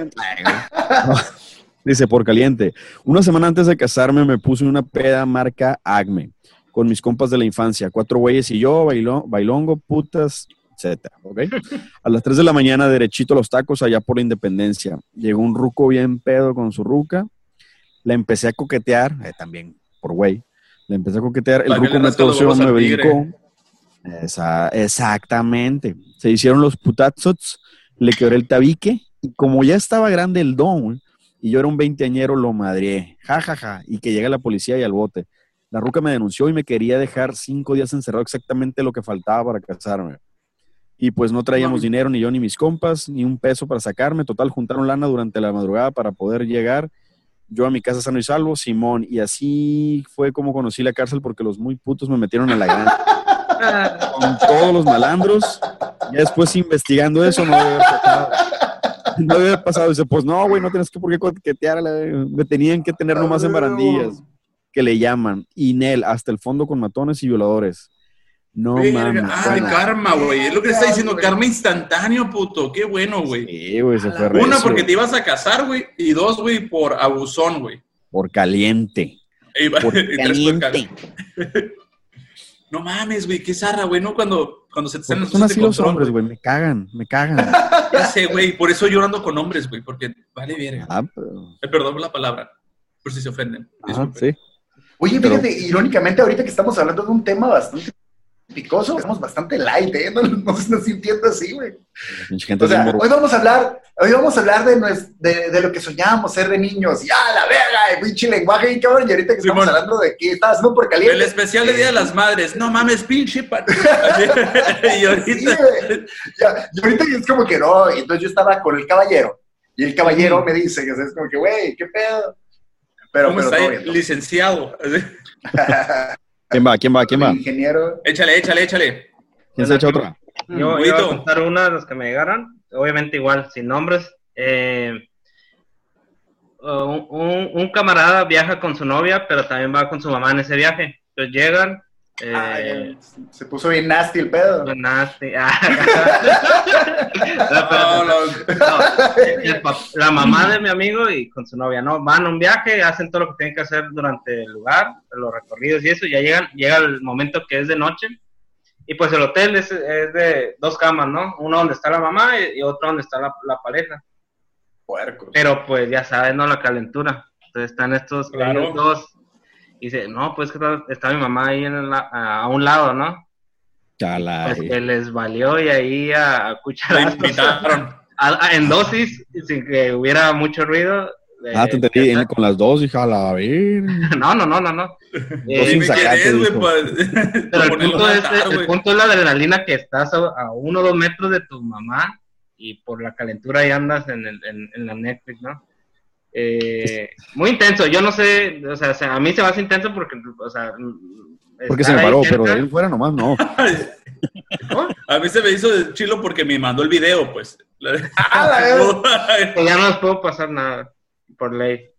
Speaker 4: No, Dice, por caliente, una semana antes de casarme me puse una peda marca Acme con mis compas de la infancia, cuatro güeyes y yo, bailo- bailongo, putas, etcétera, ¿ok? A las 3 de la mañana, derechito a los tacos allá por la Independencia. Llegó un ruco bien pedo con su ruca. La empecé a coquetear, eh, también por güey. La empecé a coquetear. El ruco me torció, me brincó. Esa- exactamente. Se hicieron los putazos, le quebré el tabique y como ya estaba grande el don, y yo era un veinteañero, lo madrié. Ja, ja, ja. Y que llega la policía y al bote. La ruca me denunció y me quería dejar cinco días encerrado exactamente lo que faltaba para casarme. Y pues no traíamos dinero, ni yo ni mis compas, ni un peso para sacarme. Total, juntaron lana durante la madrugada para poder llegar yo a mi casa sano y salvo, Simón. Y así fue como conocí la cárcel porque los muy putos me metieron a la granja con todos los malandros. Ya después investigando eso, no haber pasado. No haber pasado. Dice, pues no, güey, no tienes que por qué coquetear. Me tenían que tener nomás en barandillas, que le llaman. Inel, hasta el fondo con matones y violadores. No mames.
Speaker 2: ah, de
Speaker 4: bueno.
Speaker 2: karma, güey. Es lo que está diciendo, karma instantáneo, puto. Qué bueno, güey.
Speaker 4: Sí, güey, se fue
Speaker 2: Una, porque te ibas a casar, güey. Y dos, güey, por abusón, güey.
Speaker 4: Por caliente.
Speaker 2: Y y tres por
Speaker 4: caliente.
Speaker 2: No mames, güey. Qué zarra, güey, ¿no? Cuando, cuando se te
Speaker 4: ¿Por
Speaker 2: están
Speaker 4: son así los hombres, güey? Me cagan, me cagan.
Speaker 2: Ya sé, güey. Por eso llorando con hombres, güey. Porque vale verga.
Speaker 4: Ah, pero-
Speaker 2: Eh, perdón por la palabra. Por si se ofenden. Disculpen.
Speaker 4: sí.
Speaker 1: Oye,
Speaker 4: Pero-
Speaker 1: fíjate, irónicamente, ahorita que estamos hablando de un tema bastante picoso, estamos bastante light, ¿eh? No nos estamos sintiendo así, güey.
Speaker 4: Pinche gente
Speaker 1: O sea, hoy vamos a hablar, hoy vamos a hablar de, de, de lo que soñábamos ser de niños. ¡Ya, la verga! El pinche lenguaje, y cabrón. Y ahorita que estamos hablando de que estaba haciendo por caliente.
Speaker 2: El especial de Día de las Madres. No mames, pinche pa- Y ahorita.
Speaker 1: Ya, y ahorita es como que no, y entonces yo estaba con el caballero. Y el caballero me dice que es como que, güey, ¿qué pedo? Pero,
Speaker 2: ¿Cómo
Speaker 1: pero
Speaker 2: está
Speaker 1: todo
Speaker 2: ahí?
Speaker 1: bien.
Speaker 2: Licenciado.
Speaker 4: ¿Quién va? ¿Quién va? ¿Quién va?
Speaker 1: Ingeniero.
Speaker 2: Échale, échale, échale.
Speaker 4: ¿Quién se echa otra?
Speaker 3: Yo, yo voy a contar una de las que me llegaron, obviamente igual, sin nombres. Eh, un, un- un camarada viaja con su novia, pero también va con su mamá en ese viaje. Entonces llegan, eh,
Speaker 1: Ay, se puso bien nasty el pedo.
Speaker 3: nasty. Ah, no,
Speaker 2: No,
Speaker 3: la mamá de mi amigo y con su novia, ¿no? Van a un viaje, hacen todo lo que tienen que hacer durante el lugar, los recorridos y eso, ya llegan, llega el momento que es de noche. Y pues el hotel es, es de dos camas, ¿no? Uno donde está la mamá y, y otro donde está la, la pareja.
Speaker 1: Puercos.
Speaker 3: Pero pues ya sabes, ¿no? La calentura. Entonces están estos
Speaker 2: Claro.
Speaker 3: dos. Y dice, no, pues que está, está mi mamá ahí en el la- a, un lado, ¿no?
Speaker 4: Chala.
Speaker 3: Pues que les valió y ahí a, a
Speaker 2: invitaron.
Speaker 3: A- a- en dosis, sin que hubiera mucho ruido.
Speaker 4: Ah,
Speaker 3: eh,
Speaker 4: te entendí viene con las dos, hija, a la ver.
Speaker 3: No, no, no, no, no.
Speaker 4: Dos
Speaker 3: Eh,
Speaker 4: sacate,
Speaker 2: es, pa-
Speaker 3: pero el punto, es, el punto es la adrenalina que estás a, a uno o dos metros de tu mamá y por la calentura ahí andas en, el, en, en la Netflix, ¿no? Eh, muy intenso, yo no sé, o sea, a mí se me hace intenso porque, o sea,
Speaker 4: Porque se me paró,
Speaker 3: cerca-
Speaker 4: pero de ahí fuera nomás no.
Speaker 3: ¿no?
Speaker 2: A mí se me hizo de chilo porque me mandó el video, pues.
Speaker 1: Ah,
Speaker 3: ya no les puedo pasar nada por ley.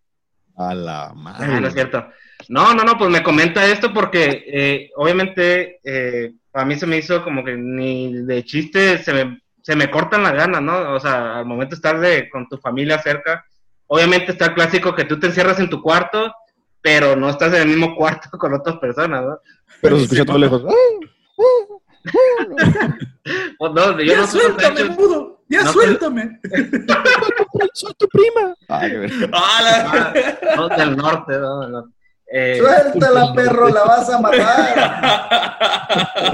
Speaker 4: A la
Speaker 3: Ah, no
Speaker 4: madre.
Speaker 3: es cierto. No, no, no, pues me comenta esto porque eh, obviamente eh, a mí se me hizo como que ni de chiste se me, se me cortan las ganas, ¿no? O sea, al momento de estar de, con tu familia cerca, obviamente está el clásico que tú te encierras en tu cuarto, pero no estás en el mismo cuarto con otras personas, ¿no?
Speaker 4: Pero se escucha
Speaker 2: Sí,
Speaker 4: todo lejos.
Speaker 3: No, yo
Speaker 2: Ya
Speaker 3: no
Speaker 2: suéltame,
Speaker 3: hechos.
Speaker 2: pudo. Ya
Speaker 3: No,
Speaker 2: suéltame.
Speaker 4: Soy tu prima. Ay.
Speaker 2: Ah, la-
Speaker 3: no, del norte, ¿no? Del norte. Eh,
Speaker 1: Suéltala, perro, la vas a matar.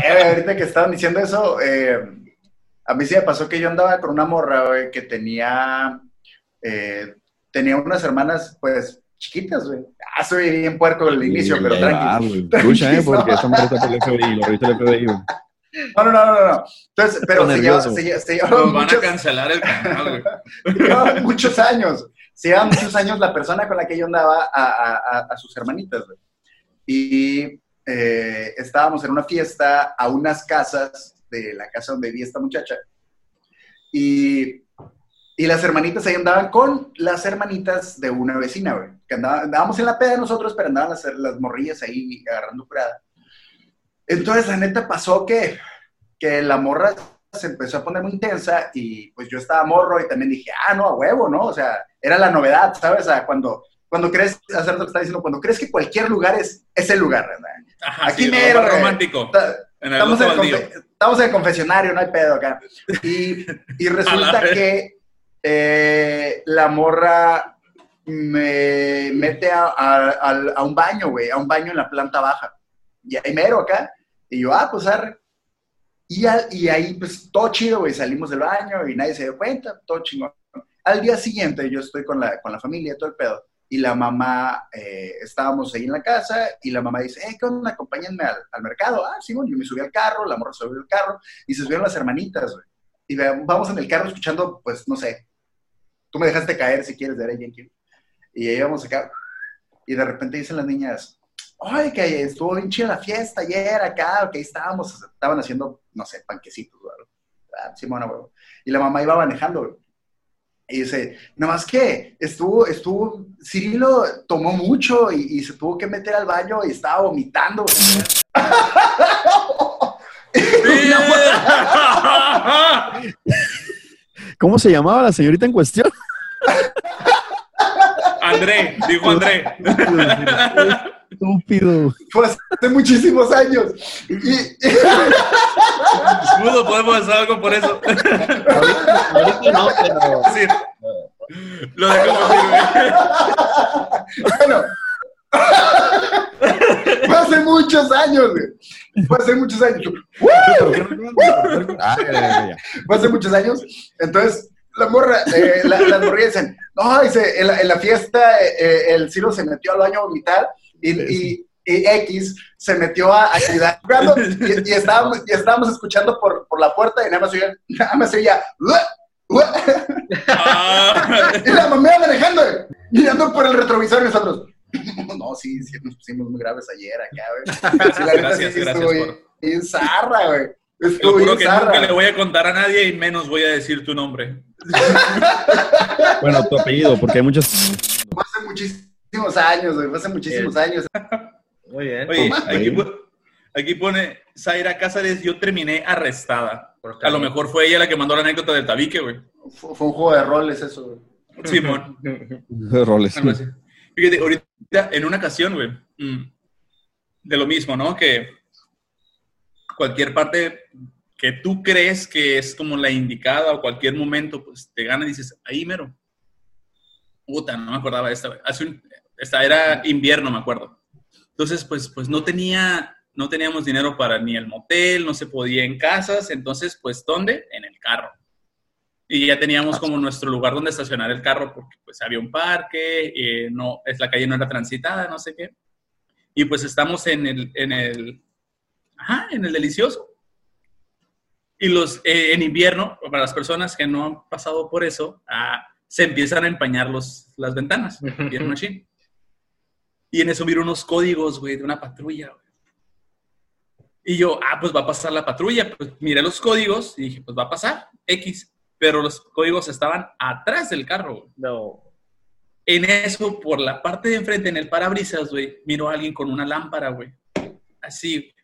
Speaker 1: Eh, ahorita que estaban diciendo eso, eh, a mí sí me pasó que yo andaba con una morra, güey, que tenía, eh, tenía unas hermanas, pues, chiquitas, güey. Ah, soy bien puerco al inicio, pero tranqui.
Speaker 4: Escucha, ¿eh? Porque esa mujer está por el FBI, lo ahorita el FBI, güey.
Speaker 1: No, no, no, no, no. Entonces, pero se, lleva, se, se
Speaker 2: van a
Speaker 1: muchos,
Speaker 2: cancelar el canal, güey.
Speaker 1: muchos años. Se llevaban muchos años la persona con la que yo andaba a, a- a- a sus hermanitas, güey. Y eh, estábamos en una fiesta a unas casas de la casa donde vivía esta muchacha. Y, y las hermanitas ahí andaban con las hermanitas de una vecina, güey. Que andaba- andábamos en la peda nosotros, pero andaban las, las morrillas ahí agarrando curada. Entonces, la neta pasó que, que la morra se empezó a poner muy intensa y pues yo estaba morro y también dije, ah, no, a huevo, ¿no? O sea, era la novedad, ¿sabes? O sea, cuando, cuando crees, hacer lo que está diciendo, cuando crees que cualquier lugar es, es el lugar, ¿verdad?
Speaker 2: Ajá,
Speaker 1: Aquí
Speaker 2: sí,
Speaker 1: mero, güey.
Speaker 2: romántico.
Speaker 1: Está-
Speaker 2: En el
Speaker 1: Estamos en, estamos en el confesionario, no hay pedo acá. Y, y resulta que eh, la morra me mete a, un baño, güey, a un baño en la planta baja. Y ahí mero acá. Y yo, ah, pues arre. Y, ahí, pues todo chido, güey, salimos del baño y nadie se dio cuenta, todo chingón. Al día siguiente yo estoy con la, familia, todo el pedo. Y la mamá, eh, estábamos ahí en la casa y la mamá dice, eh, ¿qué onda? Acompáñenme al, al mercado. Ah, sí, bueno, yo me subí al carro, la morra subió al carro y se subieron las hermanitas, güey. Y vamos en el carro escuchando, pues, no sé, tú me dejaste caer si quieres de Yankee. Y ahí vamos acá. Y de repente dicen las niñas, ay, que estuvo bien chida la fiesta ayer acá, que ahí estábamos, estaban haciendo, no sé, panquecitos, güey. Ah. Y la mamá iba manejando. Y dice, nomás que estuvo, estuvo, Cirilo tomó mucho y, y se tuvo que meter al baño y estaba vomitando.
Speaker 4: ¿Cómo se llamaba la señorita en cuestión?
Speaker 2: André, dijo André.
Speaker 4: Estúpido.
Speaker 1: Fue hace muchísimos años. Y,
Speaker 2: Pudo, podemos hacer algo por eso.
Speaker 3: Ahorita, no, pero
Speaker 2: Sí. Lo dejamos ir,
Speaker 1: bueno, fue hace muchos años, güey. Fue hace muchos años. Fue hace muchos años. Entonces, la morra, eh, la- las morrillas dicen, no, dice, en la, en la fiesta eh, eh, el Ciro se metió al baño a vomitar y, y- y X se metió a, ayudar jugando y, y estábamos, y estábamos escuchando por, por la puerta y nada más oía, nada más oía.
Speaker 2: Ah,
Speaker 1: y la mamá manejando, mirando por el retrovisor y nosotros, no, sí, sí, nos pusimos muy graves ayer acá, güey. Sí, la
Speaker 2: Gracias,
Speaker 1: sí,
Speaker 2: gracias
Speaker 1: estuvo
Speaker 2: por-
Speaker 1: bien zarra, güey.
Speaker 2: Te lo
Speaker 1: Estuvo
Speaker 2: juro
Speaker 1: bien
Speaker 2: que nunca
Speaker 1: zarra.
Speaker 2: le voy a contar a nadie y menos voy a decir tu nombre.
Speaker 4: Bueno, tu apellido, porque hay muchas.
Speaker 1: Fue hace muchísimos años, güey, fue hace muchísimos años.
Speaker 3: muy bien.
Speaker 2: Oye,
Speaker 4: Toma,
Speaker 2: aquí, pone Zaira Cázares, yo terminé arrestada. A lo mejor fue ella la que mandó la anécdota del tabique, güey.
Speaker 1: Fue, fue un juego de roles eso, güey.
Speaker 2: Simón.
Speaker 4: roles.
Speaker 2: Algo así. Fíjate, ahorita, en una ocasión, güey, mm, de lo mismo, ¿no? Que cualquier parte que tú crees que es como la indicada o cualquier momento, pues te gana y dices, ahí mero. Puta, no me acordaba de esta. güey. Hace un, esta era invierno, me acuerdo. Entonces, pues, pues no tenía, no teníamos dinero para ni el motel, no se podía en casas, entonces, pues, ¿dónde? En el carro. Y ya teníamos como nuestro lugar donde estacionar el carro porque pues había un parque, eh, no, es, la calle no era transitada, no sé qué. Y pues estamos en el, en el, ajá, en el delicioso. Y los, eh, en invierno, para las personas que no han pasado por eso, ah, se empiezan a empañar los, las ventanas. machín. Y en eso miro unos códigos, güey, de una patrulla, güey. Y yo, ah, pues va a pasar la patrulla. Pues miré los códigos y dije, pues va a pasar, X. Pero los códigos estaban atrás del carro, güey.
Speaker 3: No.
Speaker 2: En eso, por la parte de enfrente, en el parabrisas, güey, miro a alguien con una lámpara, güey. Así,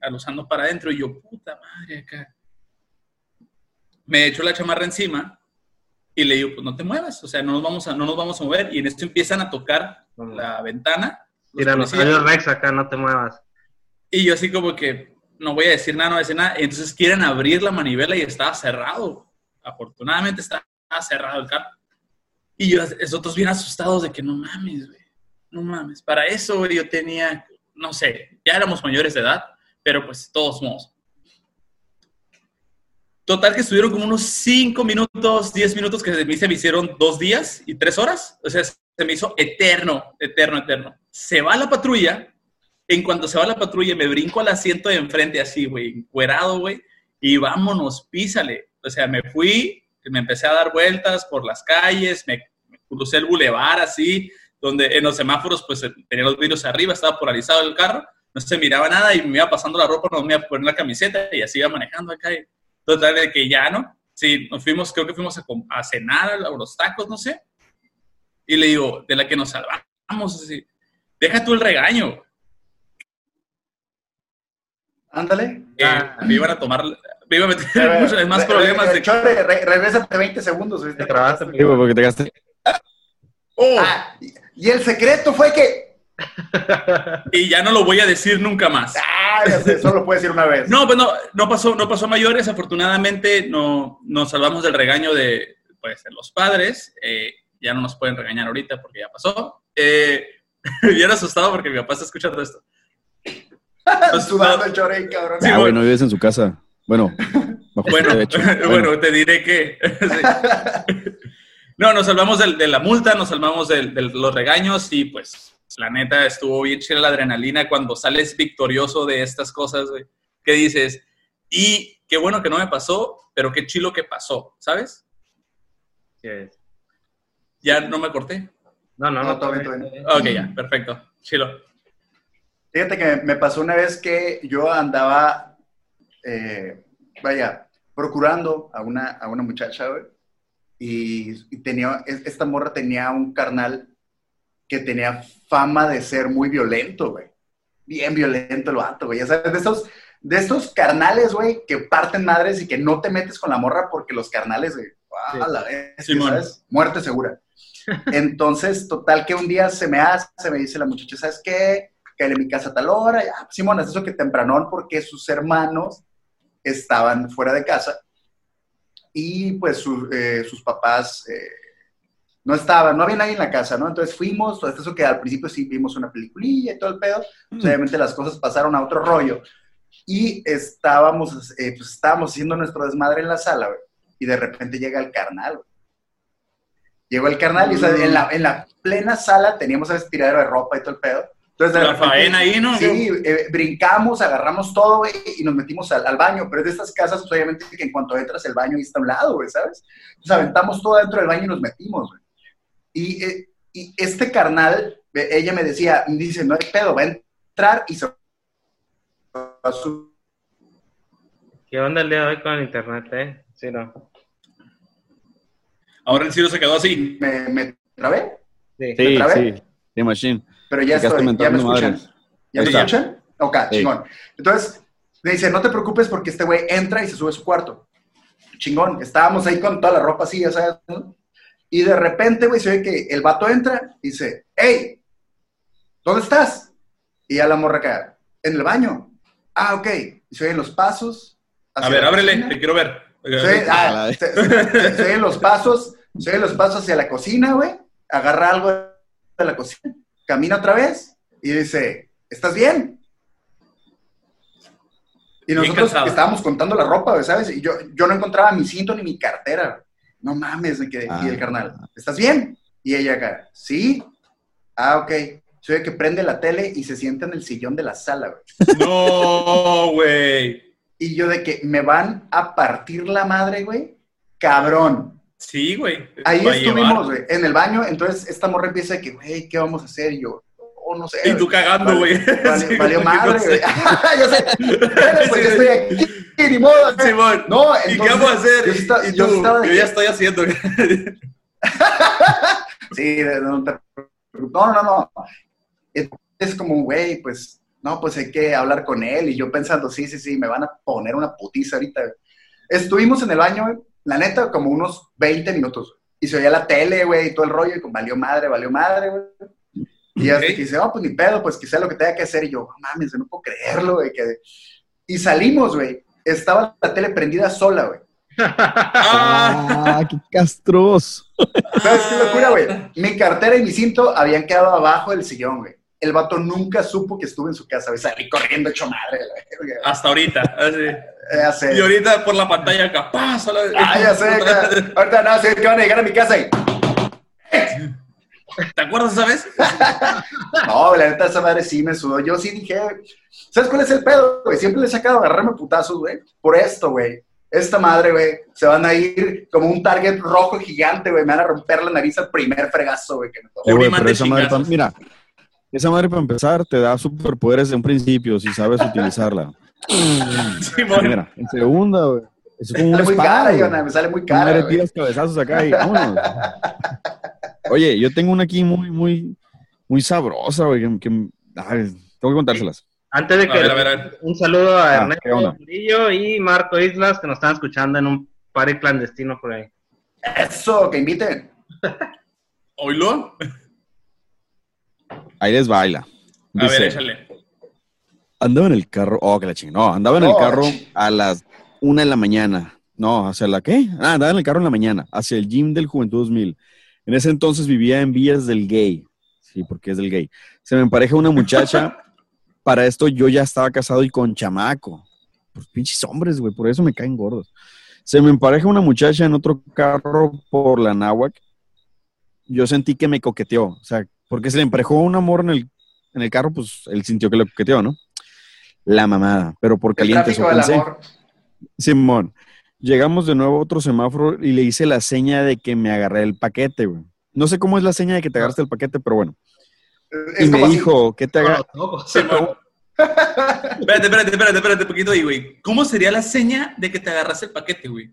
Speaker 2: aluzando para adentro. Y yo, puta madre, acá. Me echo la chamarra encima y le digo, pues no te muevas. O sea, no nos vamos a, no nos vamos a mover. Y en esto empiezan a tocar la ventana. los
Speaker 3: Tiranosaurio
Speaker 2: policías.
Speaker 3: Rex acá, no te muevas.
Speaker 2: Y yo así como que no voy a decir nada, no voy a decir nada. Entonces quieren abrir la manivela y estaba cerrado. Afortunadamente estaba cerrado el carro. Y yo, nosotros bien asustados de que no mames, güey. No mames. Para eso, güey, yo tenía, no sé, ya éramos mayores de edad, pero pues todos modos. Total que estuvieron como unos 5 minutos, 10 minutos que mí se me hicieron dos días y tres horas. O sea, se me hizo eterno, eterno, eterno. Se va la patrulla. En cuanto se va la patrulla, me brinco al asiento de enfrente así, güey, encuerado, güey. Y vámonos, písale. O sea, me fui, me empecé a dar vueltas por las calles, me, crucé el bulevar así, donde en los semáforos pues tenía los vidrios arriba, estaba polarizado el carro, no se miraba nada y me iba pasando la ropa, no me iba a poner la camiseta y así iba manejando acá. Y, Total, de que ya, ¿no? Sí, nos fuimos, creo que fuimos a, cenar a los tacos, no sé. Y le digo, de la que nos salvamos, así, deja tú el regaño.
Speaker 1: Ándale.
Speaker 2: me iban a tomar, me iban a meter muchos más problemas.
Speaker 1: de... Chore, regrésate 20 segundos.
Speaker 4: Te trabaste, porque te gasté.
Speaker 1: Oh. Ah, y el secreto fue que
Speaker 2: y ya no lo voy a decir nunca más.
Speaker 1: Ah, solo puedo decir una vez.
Speaker 2: No, pues no, no pasó, no pasó a mayores. Afortunadamente no, nos salvamos del regaño de pues, los padres. Eh, ya no nos pueden regañar ahorita porque ya pasó. Eh, bien asustado porque mi papá está escuchando esto.
Speaker 1: Sudando el chorey, cabrón.
Speaker 4: ah, bueno, vives en su casa. Bueno,
Speaker 2: bueno, bueno, te diré que... no, nos salvamos de, la multa, nos salvamos de los regaños y pues la neta estuvo bien chida la adrenalina cuando sales victorioso de estas cosas, güey. ¿Qué dices? Y qué bueno que no me pasó, pero qué chilo que pasó, ¿sabes?
Speaker 3: Sí.
Speaker 2: ¿Ya no me corté?
Speaker 3: No, no, no,
Speaker 2: todavía, Ok, ya, perfecto. Chilo.
Speaker 1: Fíjate que me pasó una vez que yo andaba, eh, vaya, procurando a una, a una muchacha, güey, y, y, tenía, esta morra tenía un carnal que tenía fama de ser muy violento, güey. Bien violento el vato, güey. Ya sabes, de estos, de estos carnales, güey, que parten madres y que no te metes con la morra porque los carnales, güey, ¿sabes? Muerte segura. Entonces, total que un día se me hace, se me dice la muchacha, ¿sabes qué? Que en mi casa a tal hora, ya, pues, Simón, es eso que tempranón porque sus hermanos estaban fuera de casa y pues eh, sus papás eh, no estaba, no había nadie en la casa, ¿no? Entonces fuimos, todo eso que al principio sí vimos una peliculilla y todo el pedo, pues, mm. obviamente las cosas pasaron a otro rollo. Y estábamos, eh, pues estábamos haciendo nuestro desmadre en la sala, y de repente llega el carnal. Llegó el carnal y en, la, en la plena sala teníamos ese tiradero de ropa y todo el pedo.
Speaker 2: Entonces, la faena ahí, ¿no?
Speaker 1: Sí, eh, brincamos, agarramos todo, güey, y nos metimos al, baño. Pero es de estas casas, pues, obviamente, que en cuanto entras, el baño está a un lado, güey, ¿sabes? Entonces aventamos todo dentro del baño y nos metimos, güey. Eh, y, este carnal, ella me decía, dice, no hay pedo, va a entrar y se va
Speaker 3: a ¿Qué onda el día de hoy con el internet, eh? Sí, no.
Speaker 2: Ahora el Ciro se quedó así.
Speaker 1: ¿Me, me trabé?
Speaker 4: Sí, sí, trabé? sí. Machine.
Speaker 1: Pero ya estoy, ¿ya me escuchan? ¿Ya me escuchan? Ok, chingón. Entonces, me dice, no te preocupes porque este güey entra y se sube a su cuarto. Chingón. Estábamos ahí con toda la ropa así, ya sabes, ¿no? Y de repente, güey, se ve que el vato entra y dice, hey, ¿dónde estás? Y ya la morra acá, en el baño. Ah, ok. Y se oyen los pasos.
Speaker 2: A ver, ábrele, te quiero ver.
Speaker 1: Se, ah, se, oyen los pasos, se oyen los pasos hacia la cocina, güey. Agarra algo de la cocina, camina otra vez y dice, ¿estás bien? Y nosotros estábamos contando la ropa, ¿sabes? Y yo, yo no encontraba mi cinto ni mi cartera no mames, me quedé. Y el ah. carnal, ¿estás bien? Y ella acá, sí. Ah, ok. Soy que prende la tele y se sienta en el sillón de la sala,
Speaker 2: güey. No, güey.
Speaker 1: Y yo de que me van a partir la madre, güey. Cabrón.
Speaker 2: Sí, güey.
Speaker 1: Ahí estuvimos, güey, en el baño. Entonces esta morra empieza de que, güey, ¿qué vamos a hacer? Y yo, oh, no sé.
Speaker 2: Y tú cagando, güey.
Speaker 1: valió madre, güey. yo sé. pues yo estoy aquí ni modo.
Speaker 2: No, ¿Y qué vamos a hacer? Yo, ya estoy haciendo.
Speaker 1: sí, no, no, no, no. Es como, güey, pues, no, pues hay que hablar con él. Y yo pensando, sí, sí, sí, me van a poner una putiza ahorita. Estuvimos en el baño, la neta, como unos 20 minutos. Y se oía la tele, güey, y todo el rollo, y valió madre, valió madre, güey. Y ya dice, oh, pues ni pedo, pues quizá lo que tenga que hacer. Y yo, no mames, no puedo creerlo, güey. Que... Y salimos, güey estaba la tele prendida sola, güey.
Speaker 4: ah, qué castroso.
Speaker 1: ¿Sabes qué locura, güey? Mi cartera y mi cinto habían quedado abajo del sillón, güey. El vato nunca supo que estuve en su casa, güey. Salí corriendo hecho madre,
Speaker 2: Hasta ahorita.
Speaker 1: Ya sé.
Speaker 2: Y ahorita por la pantalla capaz.
Speaker 1: Ah, ya sé. que- ahorita no, sé que van a llegar a mi casa y...
Speaker 2: ¿Te acuerdas esa vez?
Speaker 1: No, la neta, esa madre sí me sudó. Yo sí dije, ¿sabes cuál es el pedo, güey? Siempre le he sacado a agarrarme putazos, güey. Por esto, güey. Esta madre, güey, se van a ir como un target rojo gigante, güey. Me van a romper la nariz al primer fregazo, güey. Que me.
Speaker 4: Eh, esa madre, mira, esa madre para empezar te da superpoderes de un principio si sabes utilizarla. Mira, en segunda, güey. Es
Speaker 1: Me
Speaker 4: como una
Speaker 1: sale muy
Speaker 4: espada,
Speaker 1: cara, me sale muy cara. güey.
Speaker 4: tiras cabezazos acá y vámonos. Oye, yo tengo una aquí muy, muy, muy sabrosa, güey, que, que- ay, tengo que contárselas.
Speaker 3: Antes de
Speaker 2: A
Speaker 3: que
Speaker 2: ver, a ver, a ver.
Speaker 3: un saludo a
Speaker 4: Ah, ¿qué
Speaker 3: Ernesto? Murillo y Marco Islas que nos están escuchando en un party clandestino por ahí.
Speaker 1: Eso, que inviten.
Speaker 2: ¿Oílo?
Speaker 4: Ahí les baila.
Speaker 2: A ver, échale.
Speaker 4: Andaba en el carro, oh, que la chingada. No, andaba en el carro a las una de la mañana. No, ¿hacia la qué? Ah, andaba en el carro en la mañana, hacia el gym del Juventud 2000. En ese entonces vivía en Villas del Gay. Sí, porque es del gay. Se me empareja una muchacha. Para esto yo ya estaba casado y con chamaco. Pues pinches hombres, güey, por eso me caen gordos. Se me empareja una muchacha en otro carro por la náhuac. Yo sentí que me coqueteó. O sea, porque se le emparejó un amor en el, en el carro, pues él sintió que le coqueteó, ¿no? La mamada. Pero por
Speaker 1: El
Speaker 4: caliente eso
Speaker 1: tráfico del
Speaker 4: pensé.
Speaker 1: amor.
Speaker 4: Simón, llegamos de nuevo a otro semáforo y le hice la seña de que me agarré el paquete, güey. No sé cómo es la seña de que te agarraste el paquete, pero bueno.
Speaker 1: Es
Speaker 4: y me dijo, ¿qué te
Speaker 3: Con
Speaker 4: agarras?
Speaker 3: los ojos.
Speaker 2: Simón. Espérate, espérate, espérate, espérate un poquito ahí, güey. ¿Cómo sería la seña de que te agarras el paquete, güey?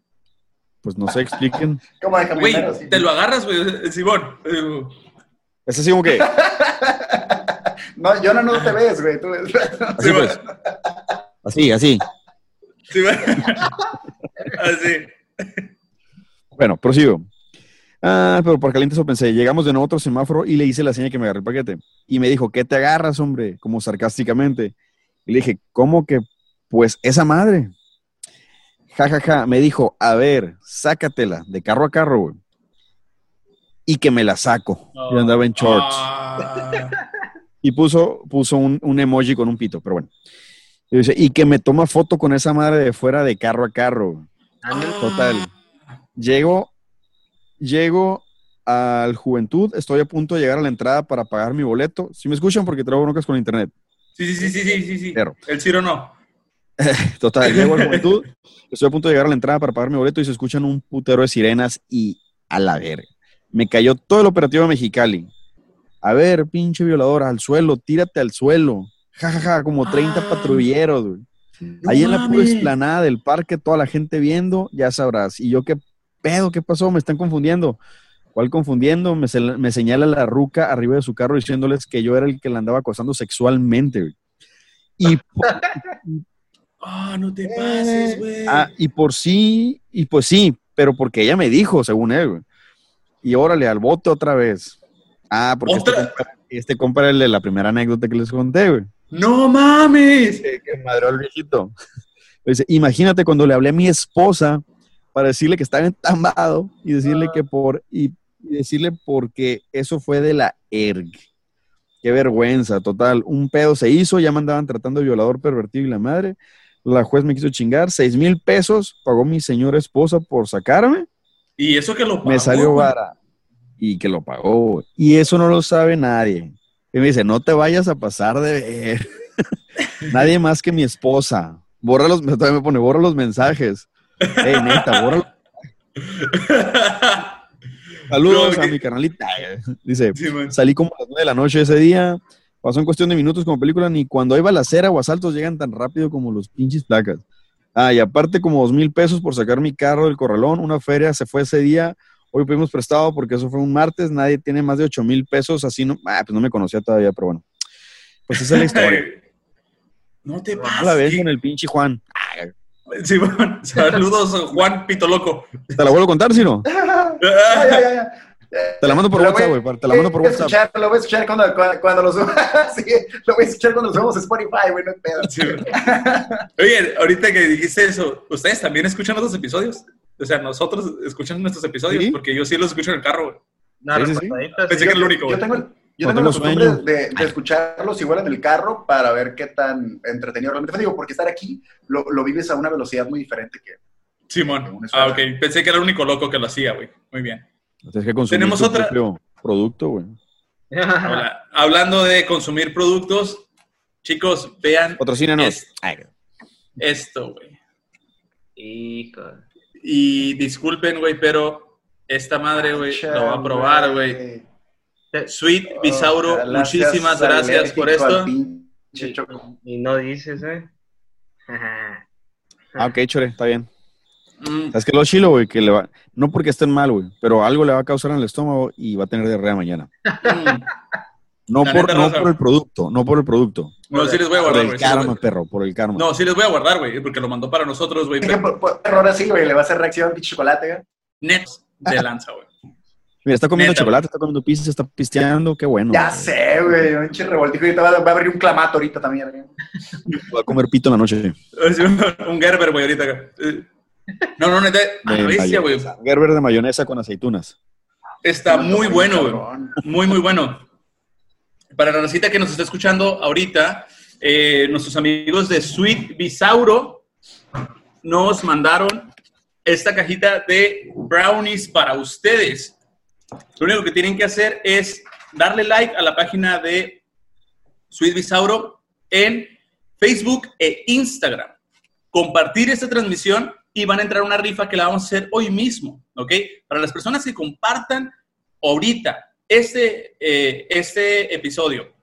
Speaker 4: Pues no sé, expliquen.
Speaker 1: Como de
Speaker 2: Güey, te lo agarras, güey, Simón.
Speaker 4: Es así como que,
Speaker 1: No, yo no, no te ves, güey. Tú ves.
Speaker 4: así pues. Así, así.
Speaker 2: Simón. Así.
Speaker 4: Bueno, prosigo. Ah, pero por caliente eso pensé. Llegamos de nuevo a otro semáforo y le hice la seña que me agarré el paquete. Y me dijo, ¿qué te agarras, hombre? Como sarcásticamente. Y le dije, ¿cómo que? Pues esa madre. Ja, ja, ja. Me dijo, a ver, sácatela de carro a carro, güey. Y que me la saco. Yo andaba en shorts.
Speaker 2: Ah.
Speaker 4: Y puso, puso un, un emoji con un pito, pero bueno. Y dice, y que me toma foto con esa madre de fuera de carro a carro. Total. Llego, llego al Juventud, estoy a punto de llegar a la entrada para pagar mi boleto. Si me escuchan porque traigo broncas con internet.
Speaker 2: Sí, sí, sí, sí, sí, sí, sí.
Speaker 4: Pero.
Speaker 2: El Ciro no.
Speaker 4: Total, llego al Juventud, estoy a punto de llegar a la entrada para pagar mi boleto y se escuchan un putero de sirenas y a la verga. Me cayó todo el operativo de Mexicali. A ver, pinche violadora, al suelo, tírate al suelo. Ja, ja, ja, como 30
Speaker 2: Ah.
Speaker 4: patrulleros, güey.
Speaker 2: No
Speaker 4: Ahí en la pura explanada del parque, toda la gente viendo, ya sabrás. Y yo, ¿qué pedo? ¿Qué pasó? Me están confundiendo. ¿Cuál confundiendo? Me, se- me señala la ruca arriba de su carro diciéndoles que yo era el que la andaba acosando sexualmente. güey. Y,
Speaker 2: Ah, no te pases, güey.
Speaker 4: ah, y por sí, y pues sí, pero porque ella me dijo, según él. güey. Y órale, al bote otra vez. Ah, porque este
Speaker 2: ¿Otra?
Speaker 4: compa, este el de la primera anécdota que les conté, güey.
Speaker 2: No mames.
Speaker 4: que, que madreó al viejito. Dice, imagínate cuando le hablé a mi esposa para decirle que estaba entambado y decirle que por y, y decirle porque eso fue de la ERG. Qué vergüenza, total. Un pedo se hizo, ya me andaban tratando de violador pervertido y la madre. La juez me quiso chingar, seis mil pesos pagó mi señora esposa por sacarme.
Speaker 2: Y eso que lo pagó,
Speaker 4: Me salió vara y que lo pagó. Y eso no lo sabe nadie. Y me dice, no te vayas a pasar de ver. nadie más que mi esposa. Borra los, me pone, borra los mensajes. Ey, neta, borra los- Saludos
Speaker 2: No,
Speaker 4: a
Speaker 2: que-
Speaker 4: mi carnalita. Dice,
Speaker 2: Sí,
Speaker 4: salí como a las 9 de la noche ese día. Pasó en cuestión de minutos como película, ni cuando hay balacera o asaltos llegan tan rápido como los pinches placas. Ah, y aparte como dos mil pesos por sacar mi carro del corralón, una feria se fue ese día, hoy pedimos prestado porque eso fue un martes, nadie tiene más de ocho mil pesos, así no, ah, pues no me conocía todavía, pero bueno. Pues esa es la historia.
Speaker 2: No te
Speaker 4: A
Speaker 2: pases.
Speaker 4: la vez con el pinche Juan.
Speaker 2: Sí, man. Saludos, Juan Pito Loco.
Speaker 4: ¿Te la vuelvo a contar, si no?
Speaker 1: Ya, ya, ya, ya.
Speaker 4: Te la mando por WhatsApp, güey, te la mando por
Speaker 1: voy
Speaker 4: WhatsApp.
Speaker 1: escuchar, lo voy a escuchar cuando, cuando, cuando lo suba. sí, lo voy a escuchar cuando lo subamos a Spotify, güey, no hay pedo.
Speaker 2: Sí. Oye, ahorita que dijiste eso, ¿ustedes también escuchan otros episodios? O sea, nosotros escuchamos nuestros episodios,
Speaker 4: Sí.
Speaker 2: porque yo sí los escucho en el carro, güey.
Speaker 4: Sí, sí,
Speaker 2: Pensé
Speaker 3: sí.
Speaker 2: que era el único,
Speaker 1: Yo
Speaker 2: güey.
Speaker 1: tengo Yo tengo la costumbre
Speaker 4: sueño.
Speaker 1: de, de escucharlos igual en el carro para ver qué tan entretenido realmente fue. Digo, porque estar aquí lo, lo vives a una velocidad muy diferente que...
Speaker 2: Simón. Ah, ok. Pensé que era el único loco que lo hacía, güey. Muy bien.
Speaker 4: Tienes que
Speaker 2: Tenemos
Speaker 4: tu
Speaker 2: otra-
Speaker 4: producto, güey.
Speaker 2: Habla- hablando de consumir productos, chicos, vean
Speaker 4: Patrocínanos.
Speaker 2: Es- esto, güey.
Speaker 3: Hijo.
Speaker 2: Y disculpen, güey, pero esta madre, güey, lo va a probar, güey. Sweet Bisauro,
Speaker 1: Ojalá
Speaker 2: muchísimas gracias por esto.
Speaker 3: Y no dices, ¿eh?
Speaker 4: Ah, ok, chore, está bien.
Speaker 2: Mm,
Speaker 4: ¿Sabes qué es lo chilo, güey? Que le va, no porque estén mal, güey, pero algo le va a causar en el estómago y va a tener diarrea mañana.
Speaker 2: mm.
Speaker 4: No,
Speaker 2: La
Speaker 4: por, no por el producto, no por el producto.
Speaker 2: No, sí les voy a
Speaker 4: Por
Speaker 2: guardar,
Speaker 4: el
Speaker 2: güey. sí les
Speaker 4: karma, perro, por el karma.
Speaker 2: No, sí les voy a guardar, güey, porque lo mandó para nosotros, güey.
Speaker 1: Es que por, por error así, güey, le va a hacer reacción pinche chocolate, güey.
Speaker 2: Nets de lanza, güey.
Speaker 4: Mira, está comiendo
Speaker 2: Neta,
Speaker 4: chocolate, está comiendo pizza, está pisteando, qué bueno.
Speaker 1: Ya
Speaker 4: güey.
Speaker 1: sé, güey, un pinche revoltijo. Ahorita va, va a abrir un clamato ahorita también. güey.
Speaker 4: Va a comer pito en la noche.
Speaker 2: Un Gerber, güey, ahorita. No, no, neta,
Speaker 4: De
Speaker 2: güey.
Speaker 4: Gerber de mayonesa con aceitunas.
Speaker 2: Está muy bueno, güey. Muy, muy bueno. Para la recita que nos está escuchando ahorita, eh, nuestros amigos de Sweet Bisauro nos mandaron esta cajita de brownies para ustedes. Lo único que tienen que hacer es darle like a la página de Sweet Bisauro en Facebook e Instagram. Compartir esta transmisión y van a entrar a una rifa que la vamos a hacer hoy mismo, ¿ok? Para las personas que compartan ahorita este, eh, este episodio,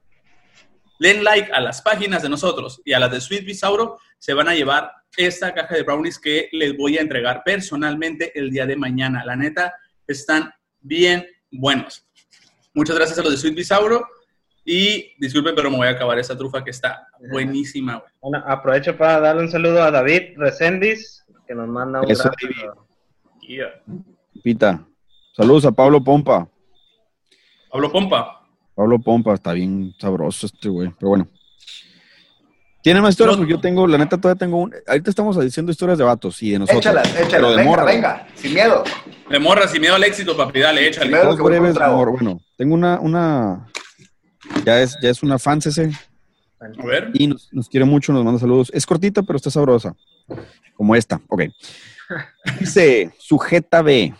Speaker 2: den like a las páginas de nosotros y a las de Sweet Bisauro, se van a llevar esta caja de brownies que les voy a entregar personalmente el día de mañana. La neta, están bien buenos. Muchas gracias a los de Sweet Bisauro y disculpen, pero me voy a acabar esta trufa que está buenísima, güey.
Speaker 3: Bueno, aprovecho para darle un saludo a David Recendis, que nos manda un
Speaker 4: Eso,
Speaker 3: gran.
Speaker 4: Pita. Saludos a Pablo Pompa.
Speaker 2: Pablo Pompa.
Speaker 4: Pablo Pompa, está bien sabroso este güey, pero bueno. ¿Tiene más historias? Porque yo tengo, la neta, todavía tengo un... Ahorita estamos diciendo historias de vatos y de nosotros.
Speaker 1: Échalas, échalas.
Speaker 4: de
Speaker 1: Venga,
Speaker 4: morra,
Speaker 1: venga, sin miedo.
Speaker 2: De morra, sin miedo al éxito, papi, dale, échale.
Speaker 1: Sin miedo.
Speaker 4: Breves, amor. Bueno, tengo una, una... Ya es, ya es una fan ese
Speaker 2: A ver.
Speaker 4: y nos, nos quiere mucho, nos manda saludos. Es cortita, pero está sabrosa. Como esta, ok. Dice, sujeta B.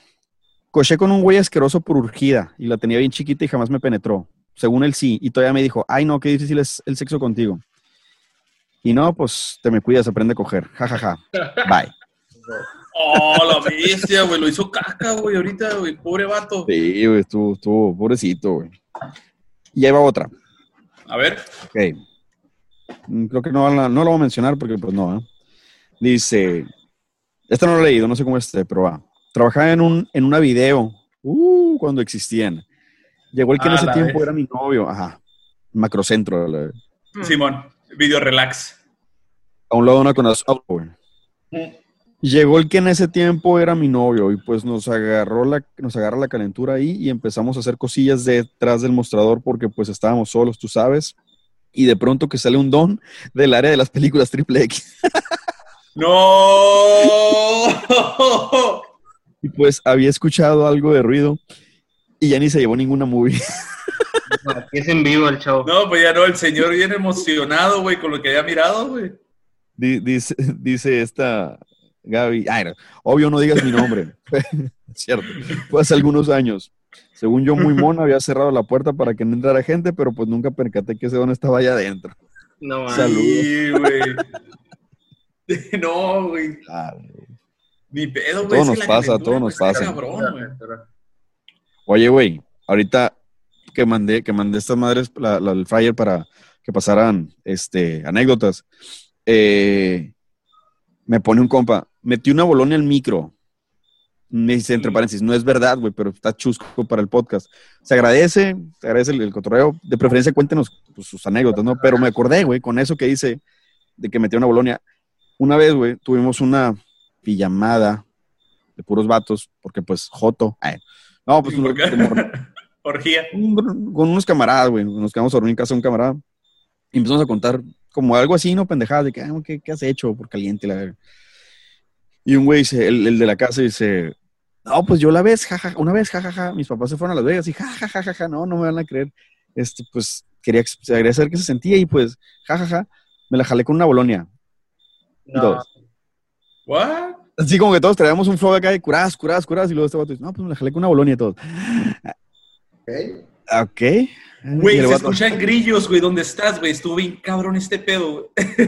Speaker 4: Coché con un güey asqueroso por urgida y la tenía bien chiquita y jamás me penetró. Según él sí. Y todavía me dijo, ay no, qué difícil es el sexo contigo. Y no, pues te me cuidas, aprende a coger. Ja, ja, ja. Bye.
Speaker 2: Oh, la bestia, güey. Lo hizo caca, güey, ahorita, güey. Pobre vato.
Speaker 4: Sí, güey, estuvo, estuvo pobrecito, güey. Y ahí va otra.
Speaker 2: A ver.
Speaker 4: Ok. Mm, Creo que no, la- no lo voy a mencionar porque pues no. ¿eh? Dice, esta no lo he leído, no sé cómo esté, pero va. Trabajaba en, un, en una video, uh, cuando existían. Llegó el que en
Speaker 2: Ah,
Speaker 4: ese tiempo
Speaker 2: vez.
Speaker 4: era mi novio, ajá, macrocentro, la-
Speaker 2: Simón, video relax.
Speaker 4: a un lado de una con güey. Llegó el que en ese tiempo era mi novio y pues nos agarró la, nos agarra la calentura ahí y empezamos a hacer cosillas detrás del mostrador porque pues estábamos solos, tú sabes. Y de pronto que sale un don del área de las películas triple X.
Speaker 2: ¡No!
Speaker 4: Y pues había escuchado algo de ruido y ya ni se llevó ninguna movie.
Speaker 3: Aquí es en vivo el show.
Speaker 2: No, pues ya no, el señor bien emocionado, güey, con lo que había mirado, güey.
Speaker 4: Di- Dice, dice esta Gaby, ay, no, obvio no digas mi nombre. Cierto, fue hace algunos años. Según yo, muy mono, había cerrado la puerta para que no entrara gente, pero pues nunca percaté que ese don estaba allá adentro.
Speaker 3: No,
Speaker 2: güey. No, güey. Ni pedo, güey.
Speaker 4: Todo nos pasa, todo nos pasa.
Speaker 2: cabrón, güey.
Speaker 4: Oye, güey, ahorita que mandé, que mandé estas madres, la, la- el flyer para que pasaran este, anécdotas, eh, me pone un compa, metí una bolonia al micro. Me dice, entre paréntesis, no es verdad, güey, pero está chusco para el podcast. Se agradece, se agradece el, el cotorreo. De preferencia, cuéntenos pues, sus anécdotas, ¿no? Pero me acordé, güey, con eso que dice de que metió una bolonia. Una vez, güey, tuvimos una pijamada de puros vatos, porque pues, Joto. ay, no, pues.
Speaker 2: Orgía.
Speaker 4: Un- con unos camaradas, güey. Nos quedamos a dormir en casa de un camarada. Y empezamos a contar como algo así, ¿no? Pendejadas de que, ah, ¿qué, qué has hecho por caliente? La... Y un güey dice, el, el de la casa dice, no, pues yo la vez, jajaja, una vez, jajaja, mis papás se fueron a Las Vegas y jajajaja, no, no me van a creer. este, pues quería, quería saber qué se sentía y pues, jajaja, me la jalé con una bolonia.
Speaker 3: No,
Speaker 4: Dos.
Speaker 2: ¿What?
Speaker 4: Así como que todos traíamos un flow acá de curas, curas, curas, y luego este vato dice, no, pues me la jalé con una bolonia y todos.
Speaker 1: ¿ok?
Speaker 4: Ok.
Speaker 2: Güey,
Speaker 4: Y
Speaker 2: se escuchan grillos, güey, ¿dónde estás, güey? Estuvo bien cabrón este pedo, güey.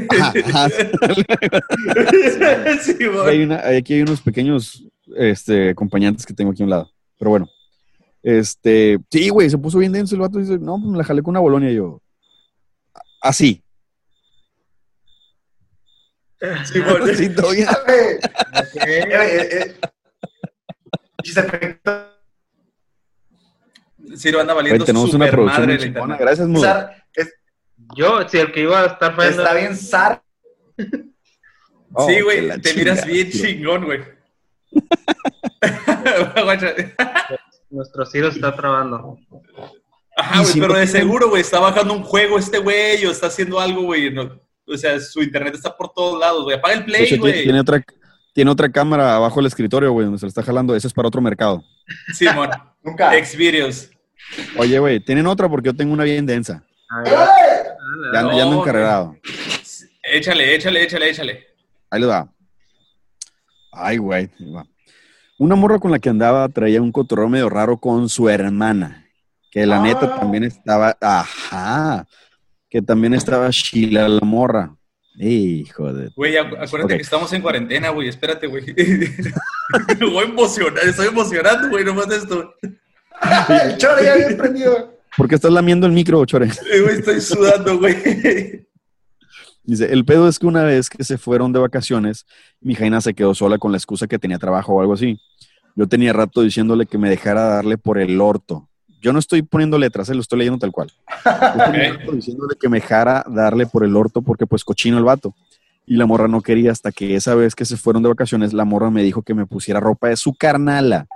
Speaker 4: Ajá, ajá.
Speaker 2: sí,
Speaker 4: hay
Speaker 2: güey.
Speaker 4: una- aquí hay unos pequeños este, acompañantes que tengo aquí a un lado. Pero bueno. Este, sí, güey, se puso bien denso el vato. Dice, no, pues me la jalé con una bolonia. Y yo, así.
Speaker 2: Sí, güey.
Speaker 4: Sí.
Speaker 1: Eh, eh, eh, efectos,
Speaker 2: Sí, lo anda valiendo
Speaker 4: tenemos
Speaker 2: super
Speaker 4: una producción
Speaker 2: madre
Speaker 4: chingona. Gracias, Mudo.
Speaker 1: Sar- es-
Speaker 3: Yo, si el que iba a estar fallando.
Speaker 1: está bien Sar.
Speaker 4: Oh,
Speaker 2: sí, güey, te miras bien
Speaker 4: tío.
Speaker 2: chingón, güey.
Speaker 3: Nuestro Ciro está trabando.
Speaker 2: Ajá, güey, pero de seguro, güey, está bajando un juego este güey o está haciendo algo, güey. no- o sea, su internet está por todos lados, güey. Apaga el play, güey.
Speaker 4: tiene otra, tiene otra cámara abajo del escritorio, güey, donde se la está jalando. Ese es para otro mercado.
Speaker 2: Simón,
Speaker 1: Nunca.
Speaker 2: Xvideos.
Speaker 4: Oye, güey, tienen otra porque yo tengo una bien densa.
Speaker 3: A
Speaker 1: ¡Eh!
Speaker 4: Ya.
Speaker 2: No,
Speaker 4: ya ando
Speaker 2: güey.
Speaker 4: encarregado.
Speaker 2: Échale, échale, échale, échale.
Speaker 4: Ahí le va. Ay, güey. Una morra con la que andaba traía un cotorreo medio raro con su hermana. Que la
Speaker 1: Ah.
Speaker 4: neta también estaba. Ajá. Que también estaba Sheila la morra. Hijo de.
Speaker 2: Güey, acu- acuérdate que estamos en cuarentena, güey. Espérate, güey. Me voy a emocionar, estoy emocionando, güey, nomás de esto.
Speaker 1: El chore ya había prendido.
Speaker 4: ¿Por qué estás lamiendo el micro, Chore?
Speaker 2: Eh, güey, estoy sudando, güey.
Speaker 4: Dice, el pedo es que una vez que se fueron de vacaciones, mi Jaina se quedó sola con la excusa que tenía trabajo o algo así. Yo tenía rato diciéndole que me dejara darle por el orto. Yo no estoy poniendo letras, eh, lo estoy leyendo tal cual. Diciéndole que me dejara darle por el orto porque pues cochino el vato. Y la morra no quería hasta que esa vez que se fueron de vacaciones, la morra me dijo que me pusiera ropa de su carnala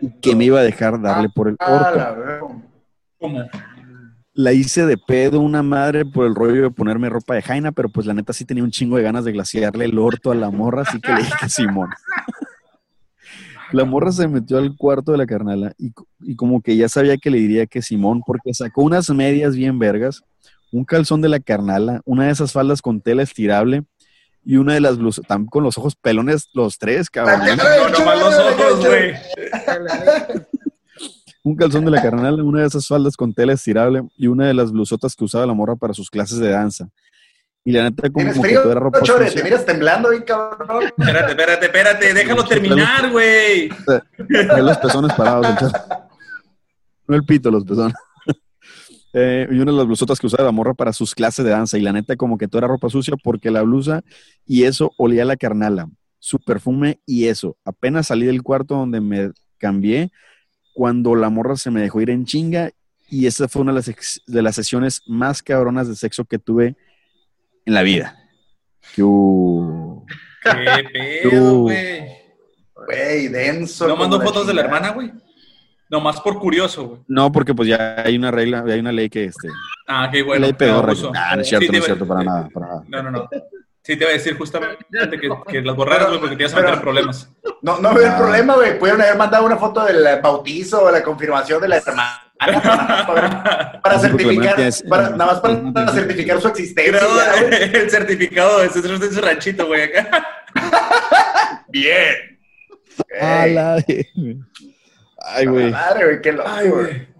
Speaker 4: y que me iba a dejar darle por el
Speaker 1: Ah,
Speaker 4: orto.
Speaker 1: la
Speaker 4: hice de pedo una madre por el rollo de ponerme ropa de Jaina, pero pues la neta sí tenía un chingo de ganas de glaciarle el orto a la morra, así que le dije que Simón. La morra se metió al cuarto de la carnala y, y como que ya sabía que le diría que Simón, porque sacó unas medias bien vergas, un calzón de la carnala, una de esas faldas con tela estirable y una de las blusas, también con los ojos pelones, los tres, cabrón.
Speaker 2: No, nomás los ojos, güey.
Speaker 4: Un calzón de la carnal, una de esas faldas con tela estirable y una de las blusotas que usaba la morra para sus clases de danza. Y la neta, como,
Speaker 1: ¿Tienes
Speaker 4: como que
Speaker 1: frío?
Speaker 4: toda era ropa
Speaker 1: Chore, te miras temblando bien, cabrón.
Speaker 2: Espérate, espérate, espérate. Déjalo terminar, güey.
Speaker 4: Trae los pezones parados. el. No el pito, los pezones. Eh, y una de las blusotas que usaba la morra para sus clases de danza. Y la neta, como que toda era ropa sucia porque la blusa y eso olía a la carnala. Su perfume y eso. Apenas salí del cuarto donde me cambié cuando la morra se me dejó ir en chinga. Y esa fue una de las, ex- de las sesiones más cabronas de sexo que tuve en la vida.
Speaker 2: ¿Qué pedo, güey?
Speaker 1: Güey, denso.
Speaker 2: ¿No mandó fotos de la hermana, güey? Nomás por curioso, güey.
Speaker 4: No, porque pues ya hay una regla, hay una ley que este.
Speaker 2: Ah, qué bueno.
Speaker 4: ley pedorra. Nah, no es cierto,
Speaker 2: Sí,
Speaker 4: no es cierto para nada, para nada.
Speaker 2: No, no, no. Sí, te iba a decir justamente que, que las borraras, güey, porque te ibas a meter en problemas.
Speaker 1: No, no veo el
Speaker 4: Ah.
Speaker 1: problema, güey. Pudieron haber mandado una foto del bautizo o la confirmación de la hermana. Para, certificar, para, nada más para, para certificar su existencia. Güey.
Speaker 2: el certificado de ese de su ranchito, güey, acá.
Speaker 1: Bien.
Speaker 4: Ay, güey.
Speaker 1: Madre, güey, qué loco.
Speaker 2: Ay, güey.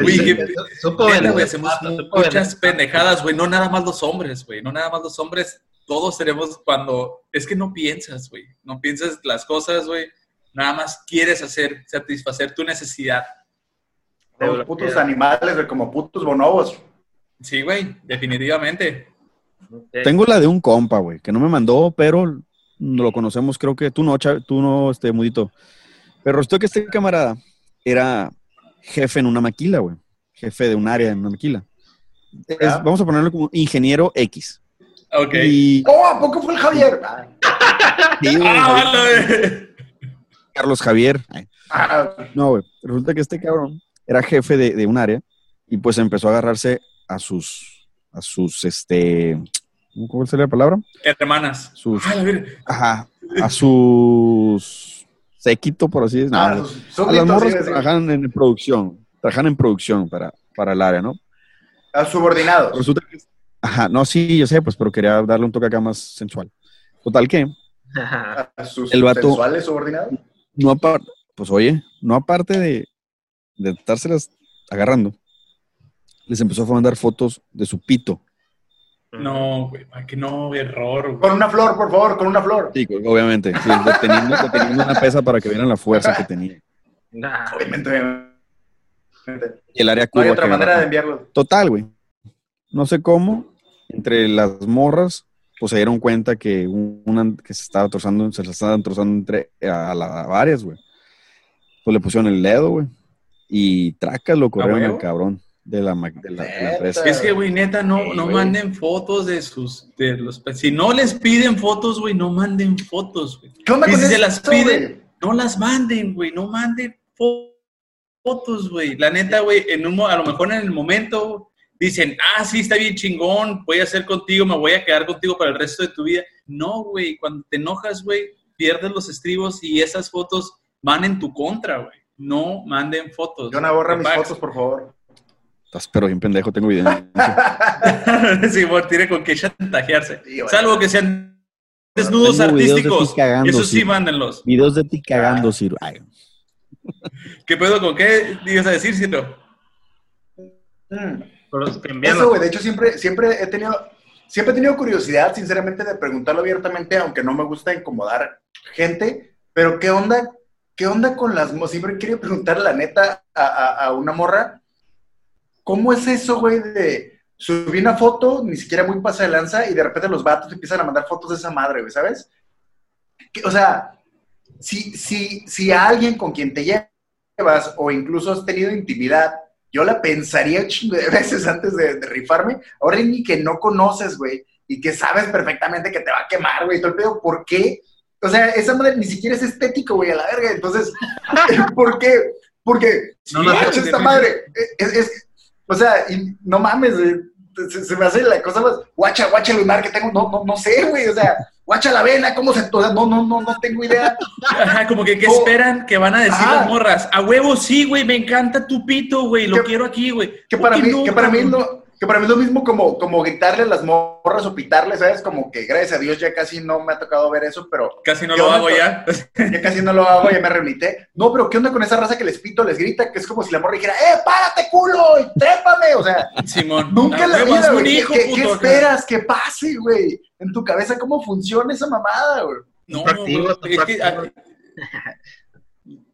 Speaker 2: Güey, hacemos muchas pendejadas, güey. No nada más los hombres, güey. No nada más los hombres. Todos tenemos cuando... Es que no piensas, güey. No piensas las cosas, güey. Nada más quieres hacer, satisfacer tu necesidad.
Speaker 1: Los putos animales, güey, como putos bonobos.
Speaker 2: Sí, güey. Definitivamente.
Speaker 4: Tengo la de un compa, güey, que no me mandó, pero no lo conocemos, creo que tú no, Cha- tú no, este, Mudito. Pero resultó que este camarada era jefe en una maquila, güey. Jefe de un área en una maquila. Es- vamos a ponerlo como ingeniero X.
Speaker 2: Ok.
Speaker 4: Y
Speaker 1: Oh, ¿a poco fue el Javier? Ah,
Speaker 4: sí, güey,
Speaker 2: Ah, la-
Speaker 4: Carlos Javier.
Speaker 1: Ah,
Speaker 4: No, güey. Resulta que este cabrón era jefe de, de un área y pues empezó a agarrarse a sus, a sus, este, ¿cómo sería la palabra?
Speaker 2: Hermanas.
Speaker 4: Sus, ajá, a sus séquito, por así decirlo.
Speaker 1: ah,
Speaker 4: No, a las morras que trabajan en producción, trabajan en producción para para el área, ¿no?
Speaker 1: A subordinado.
Speaker 4: Resulta que- Ajá, no, sí, yo sé, pues, pero quería darle un toque acá más sensual. Total que,
Speaker 1: A sus
Speaker 4: El vato-
Speaker 1: sensuales subordinados.
Speaker 4: no aparte, pues oye, no aparte de, de estárselas agarrando, les empezó a mandar fotos de su pito.
Speaker 2: No, güey, que no, error, güey.
Speaker 1: Con una flor, por favor, con una flor.
Speaker 4: Sí, obviamente, sí, deteniendo, deteniendo una pesa para que vieran la fuerza que tenía.
Speaker 3: Nah.
Speaker 1: Obviamente, obviamente.
Speaker 4: Y el área
Speaker 1: No hay otra manera de enviarlo.
Speaker 4: Total, güey. No sé cómo, entre las morras, pues se dieron cuenta que una que se estaba trozando, se la estaban trozando entre a, la- a varias, güey. Pues le pusieron el dedo, güey. Y tracas lo corrieron al cabrón de la, de la, de la empresa.
Speaker 2: Es que, güey, neta, no,
Speaker 1: Sí,
Speaker 2: no manden fotos de sus, de los, si no les piden fotos, güey, no manden fotos, güey.
Speaker 1: ¿Qué onda
Speaker 2: Y
Speaker 1: con
Speaker 2: si se las piden, no las manden, güey, no manden fo- fotos, güey. La neta, güey, en un, mo- a lo mejor en el momento dicen, ah, sí, está bien chingón, voy a hacer contigo, me voy a quedar contigo para el resto de tu vida. No, güey, cuando te enojas, güey, pierdes los estribos y esas fotos van en tu contra, güey. No manden fotos.
Speaker 1: Yona, borra
Speaker 2: Te
Speaker 1: mis fotos, por favor.
Speaker 4: Estás pero bien pendejo, tengo evidencia.
Speaker 2: sí, por tiene con que chantajearse.
Speaker 1: Sí.
Speaker 2: Salvo que sean desnudos
Speaker 4: de
Speaker 2: artísticos.
Speaker 4: cagando,
Speaker 2: Eso sí,
Speaker 4: sí.
Speaker 2: mándenlos.
Speaker 4: Videos de ti cagando, Ciro. Ay,
Speaker 2: ¿Qué pedo con qué digas a decir, Ciro?
Speaker 1: Mm. Eso, güey, de hecho siempre, siempre he tenido, siempre he tenido curiosidad, sinceramente, de preguntarlo abiertamente, aunque no me gusta incomodar gente, pero ¿qué onda? ¿Qué onda con las mo- Siempre querido preguntar la neta a, una morra, ¿cómo es eso, güey, de subir una foto, ni siquiera muy pasa de lanza, y de repente los vatos empiezan a mandar fotos de esa madre, güey, ¿sabes? O sea, si, si, si a alguien con quien te llevas o incluso has tenido intimidad, yo la pensaría de veces antes de, de rifarme. Ahora ni que no conoces, güey, y que sabes perfectamente que te va a quemar, güey, todo el pedo, ¿por qué? O sea, esa madre ni siquiera es estético, güey, a la verga. Entonces, ¿por qué? Porque,
Speaker 2: No,
Speaker 1: no,
Speaker 2: no,
Speaker 1: esta madre, es, es- o sea, y no mames, se, se me hace la cosa más, guacha, guacha el lunar que tengo, no, no, no sé, güey, o sea, guacha la vena, cómo se, o sea, no, no, no, no tengo idea.
Speaker 2: Ajá, como que, ¿qué
Speaker 1: Oh.
Speaker 2: esperan que van a decir las morras? A huevo, sí, güey, me encanta tu pito, güey, lo
Speaker 1: Que-
Speaker 2: quiero aquí, güey.
Speaker 1: Que
Speaker 2: ¿Por
Speaker 1: para mí,
Speaker 2: no,
Speaker 1: que para mí no, que para mí es lo mismo como, como gritarle a las morras o pitarle, ¿sabes? Como que gracias a Dios ya casi no me ha tocado ver eso, pero
Speaker 2: Casi no
Speaker 1: ¿Qué
Speaker 2: lo
Speaker 1: onda
Speaker 2: hago ya.
Speaker 1: ya casi no lo hago, ya me reunité. No, pero ¿qué onda con esa raza que les pito, les grita? Que es como si la morra dijera, ¡eh, párate, culo! ¡Y trépame! O sea,
Speaker 2: Simón.
Speaker 1: nunca la
Speaker 2: huevo,
Speaker 1: vida,
Speaker 2: un.
Speaker 1: ¿Qué,
Speaker 2: hijo,
Speaker 1: qué- qué
Speaker 2: puto.
Speaker 1: esperas que pase, güey? En tu cabeza, ¿cómo funciona esa mamada, güey?
Speaker 2: No, es que,
Speaker 3: proactivo.
Speaker 2: ah,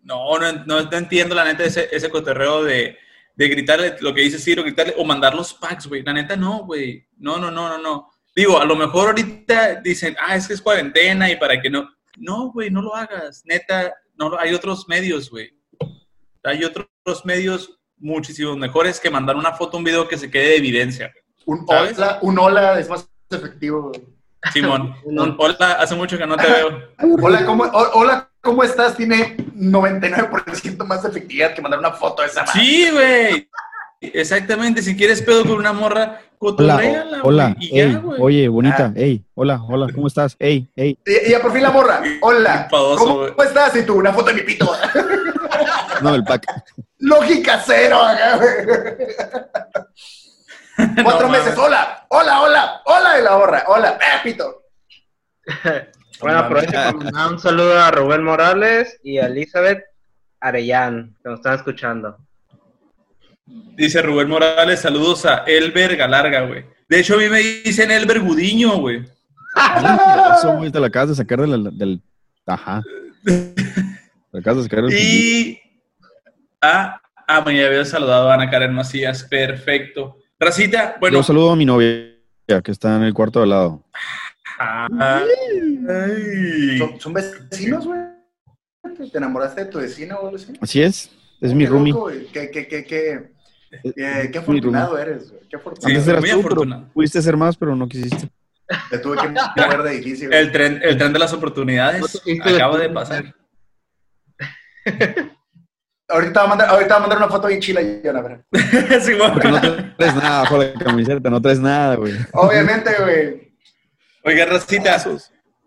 Speaker 2: no, no, no, no entiendo la neta ese, ese cotorreo de, de gritarle lo que dice Ciro, gritarle o mandar los packs, güey. La neta no, güey. No, no, no, no, no. Digo, a lo mejor ahorita dicen, ah, es que es cuarentena y para que no. No, güey, no lo hagas. Neta, no lo- hay otros medios, güey. Hay otros medios muchísimo mejores que mandar una foto, un video que se quede de evidencia.
Speaker 1: Un hola, un hola es más efectivo, güey.
Speaker 2: Simón, un- hola, hace mucho que no te veo.
Speaker 1: Hola, ¿cómo, ho- hola, ¿cómo estás? Tiene 99% más de efectividad que mandar una foto de esa madre.
Speaker 2: Sí, güey. Exactamente, si quieres pedo con una morra,
Speaker 4: Hola,
Speaker 2: cotorréala,
Speaker 4: o- hola,
Speaker 2: ya, güey.
Speaker 4: oye, bonita,
Speaker 1: Ah.
Speaker 4: ey, hola, hola, ¿cómo estás? Ey, ey,
Speaker 1: Y, ya por fin la morra. Hola. ¿Cómo, estás? Y tú, una foto de mi pito.
Speaker 4: no, el pack.
Speaker 1: Lógica cero. acá, güey. Cuatro
Speaker 2: No
Speaker 1: meses. Hola, hola, hola, hola de la morra. Hola, eh, pito.
Speaker 3: Bueno, aprovecho para mandar un saludo a Rubén Morales y a Elizabeth Arellán, que nos están escuchando.
Speaker 2: Dice Rubén Morales, saludos a Elber Galarga, güey. De hecho, a mí me dicen Elber Gudiño, güey.
Speaker 4: Eso, güey, te la acabas de sacar de la- del... Ajá. Te acabas de sacar del...
Speaker 2: Y a, ah, me había saludado a Ana Karen Macías, perfecto. Racita, bueno.
Speaker 4: Yo saludo a mi novia, que está en el cuarto de al lado.
Speaker 2: Ay.
Speaker 1: ¿Son, son vecinos, güey? ¿Te enamoraste de tu vecino o algo así?
Speaker 4: Así es, es mi roomie.
Speaker 1: loco. Qué, qué, qué, qué, qué, qué afortunado eres, güey. Qué afortunado.
Speaker 2: Sí, muy
Speaker 4: tú, pero
Speaker 2: afortunado.
Speaker 4: pudiste ser más, pero no quisiste.
Speaker 1: Te tuve que mover de edificio. güey.
Speaker 2: El tren, el tren de las oportunidades acaba de pasar.
Speaker 1: Ahorita va a mandar, ahorita va a mandar una foto bien chila, Jonah, ver.
Speaker 2: Sí, güey.
Speaker 4: Porque no traes nada bajo la camiseta, no traes nada, güey.
Speaker 1: Obviamente, güey.
Speaker 2: Oiga, Racita,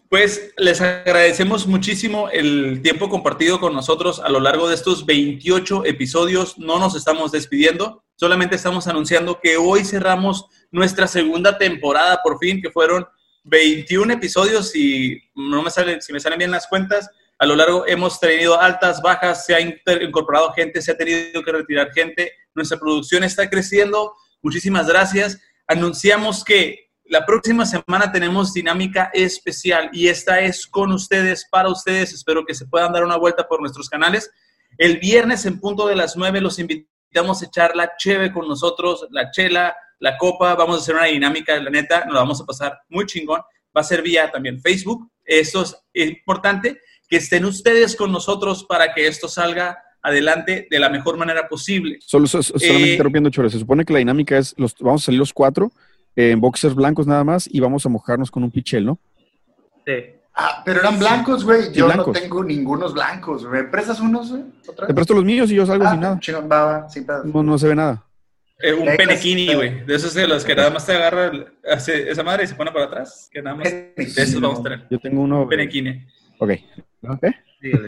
Speaker 2: Pues les agradecemos muchísimo el tiempo compartido con nosotros a lo largo de estos 28 episodios. No nos estamos despidiendo, solamente estamos anunciando que hoy cerramos nuestra segunda temporada por fin, que fueron 21 episodios y no me salen, si me salen bien las cuentas, a lo largo hemos tenido altas, bajas, se ha incorporado gente, se ha tenido que retirar gente, nuestra producción está creciendo. Muchísimas gracias. Anunciamos que la próxima semana tenemos dinámica especial y esta es con ustedes, para ustedes. Espero que se puedan dar una vuelta por nuestros canales. El viernes en punto de las 9 los invitamos a echar la cheve con nosotros, la chela, la copa. Vamos a hacer una dinámica, la neta, nos la vamos a pasar muy chingón. Va a ser vía también Facebook. Esto es importante que estén ustedes con nosotros para que esto salga adelante de la mejor manera posible.
Speaker 4: Solo, solamente eh, interrumpiendo, Chore, se supone que la dinámica es, los, vamos a salir los cuatro en boxers blancos nada más y vamos a mojarnos con un pichel, ¿no?
Speaker 1: Sí. Ah, pero eran blancos, güey. Yo no tengo ningunos blancos. ¿Me prestas unos, güey?
Speaker 4: Te presto los míos y yo salgo
Speaker 1: ah,
Speaker 4: sin nada.
Speaker 1: Chingón, va, sin
Speaker 4: no, no se ve nada.
Speaker 2: Eh, un penequini, güey. De esos de los que nada más te agarra hace esa madre y se pone para atrás. Que nada más. De esos vamos a tener.
Speaker 4: Yo tengo uno.
Speaker 2: Penequini.
Speaker 4: Ok. okay.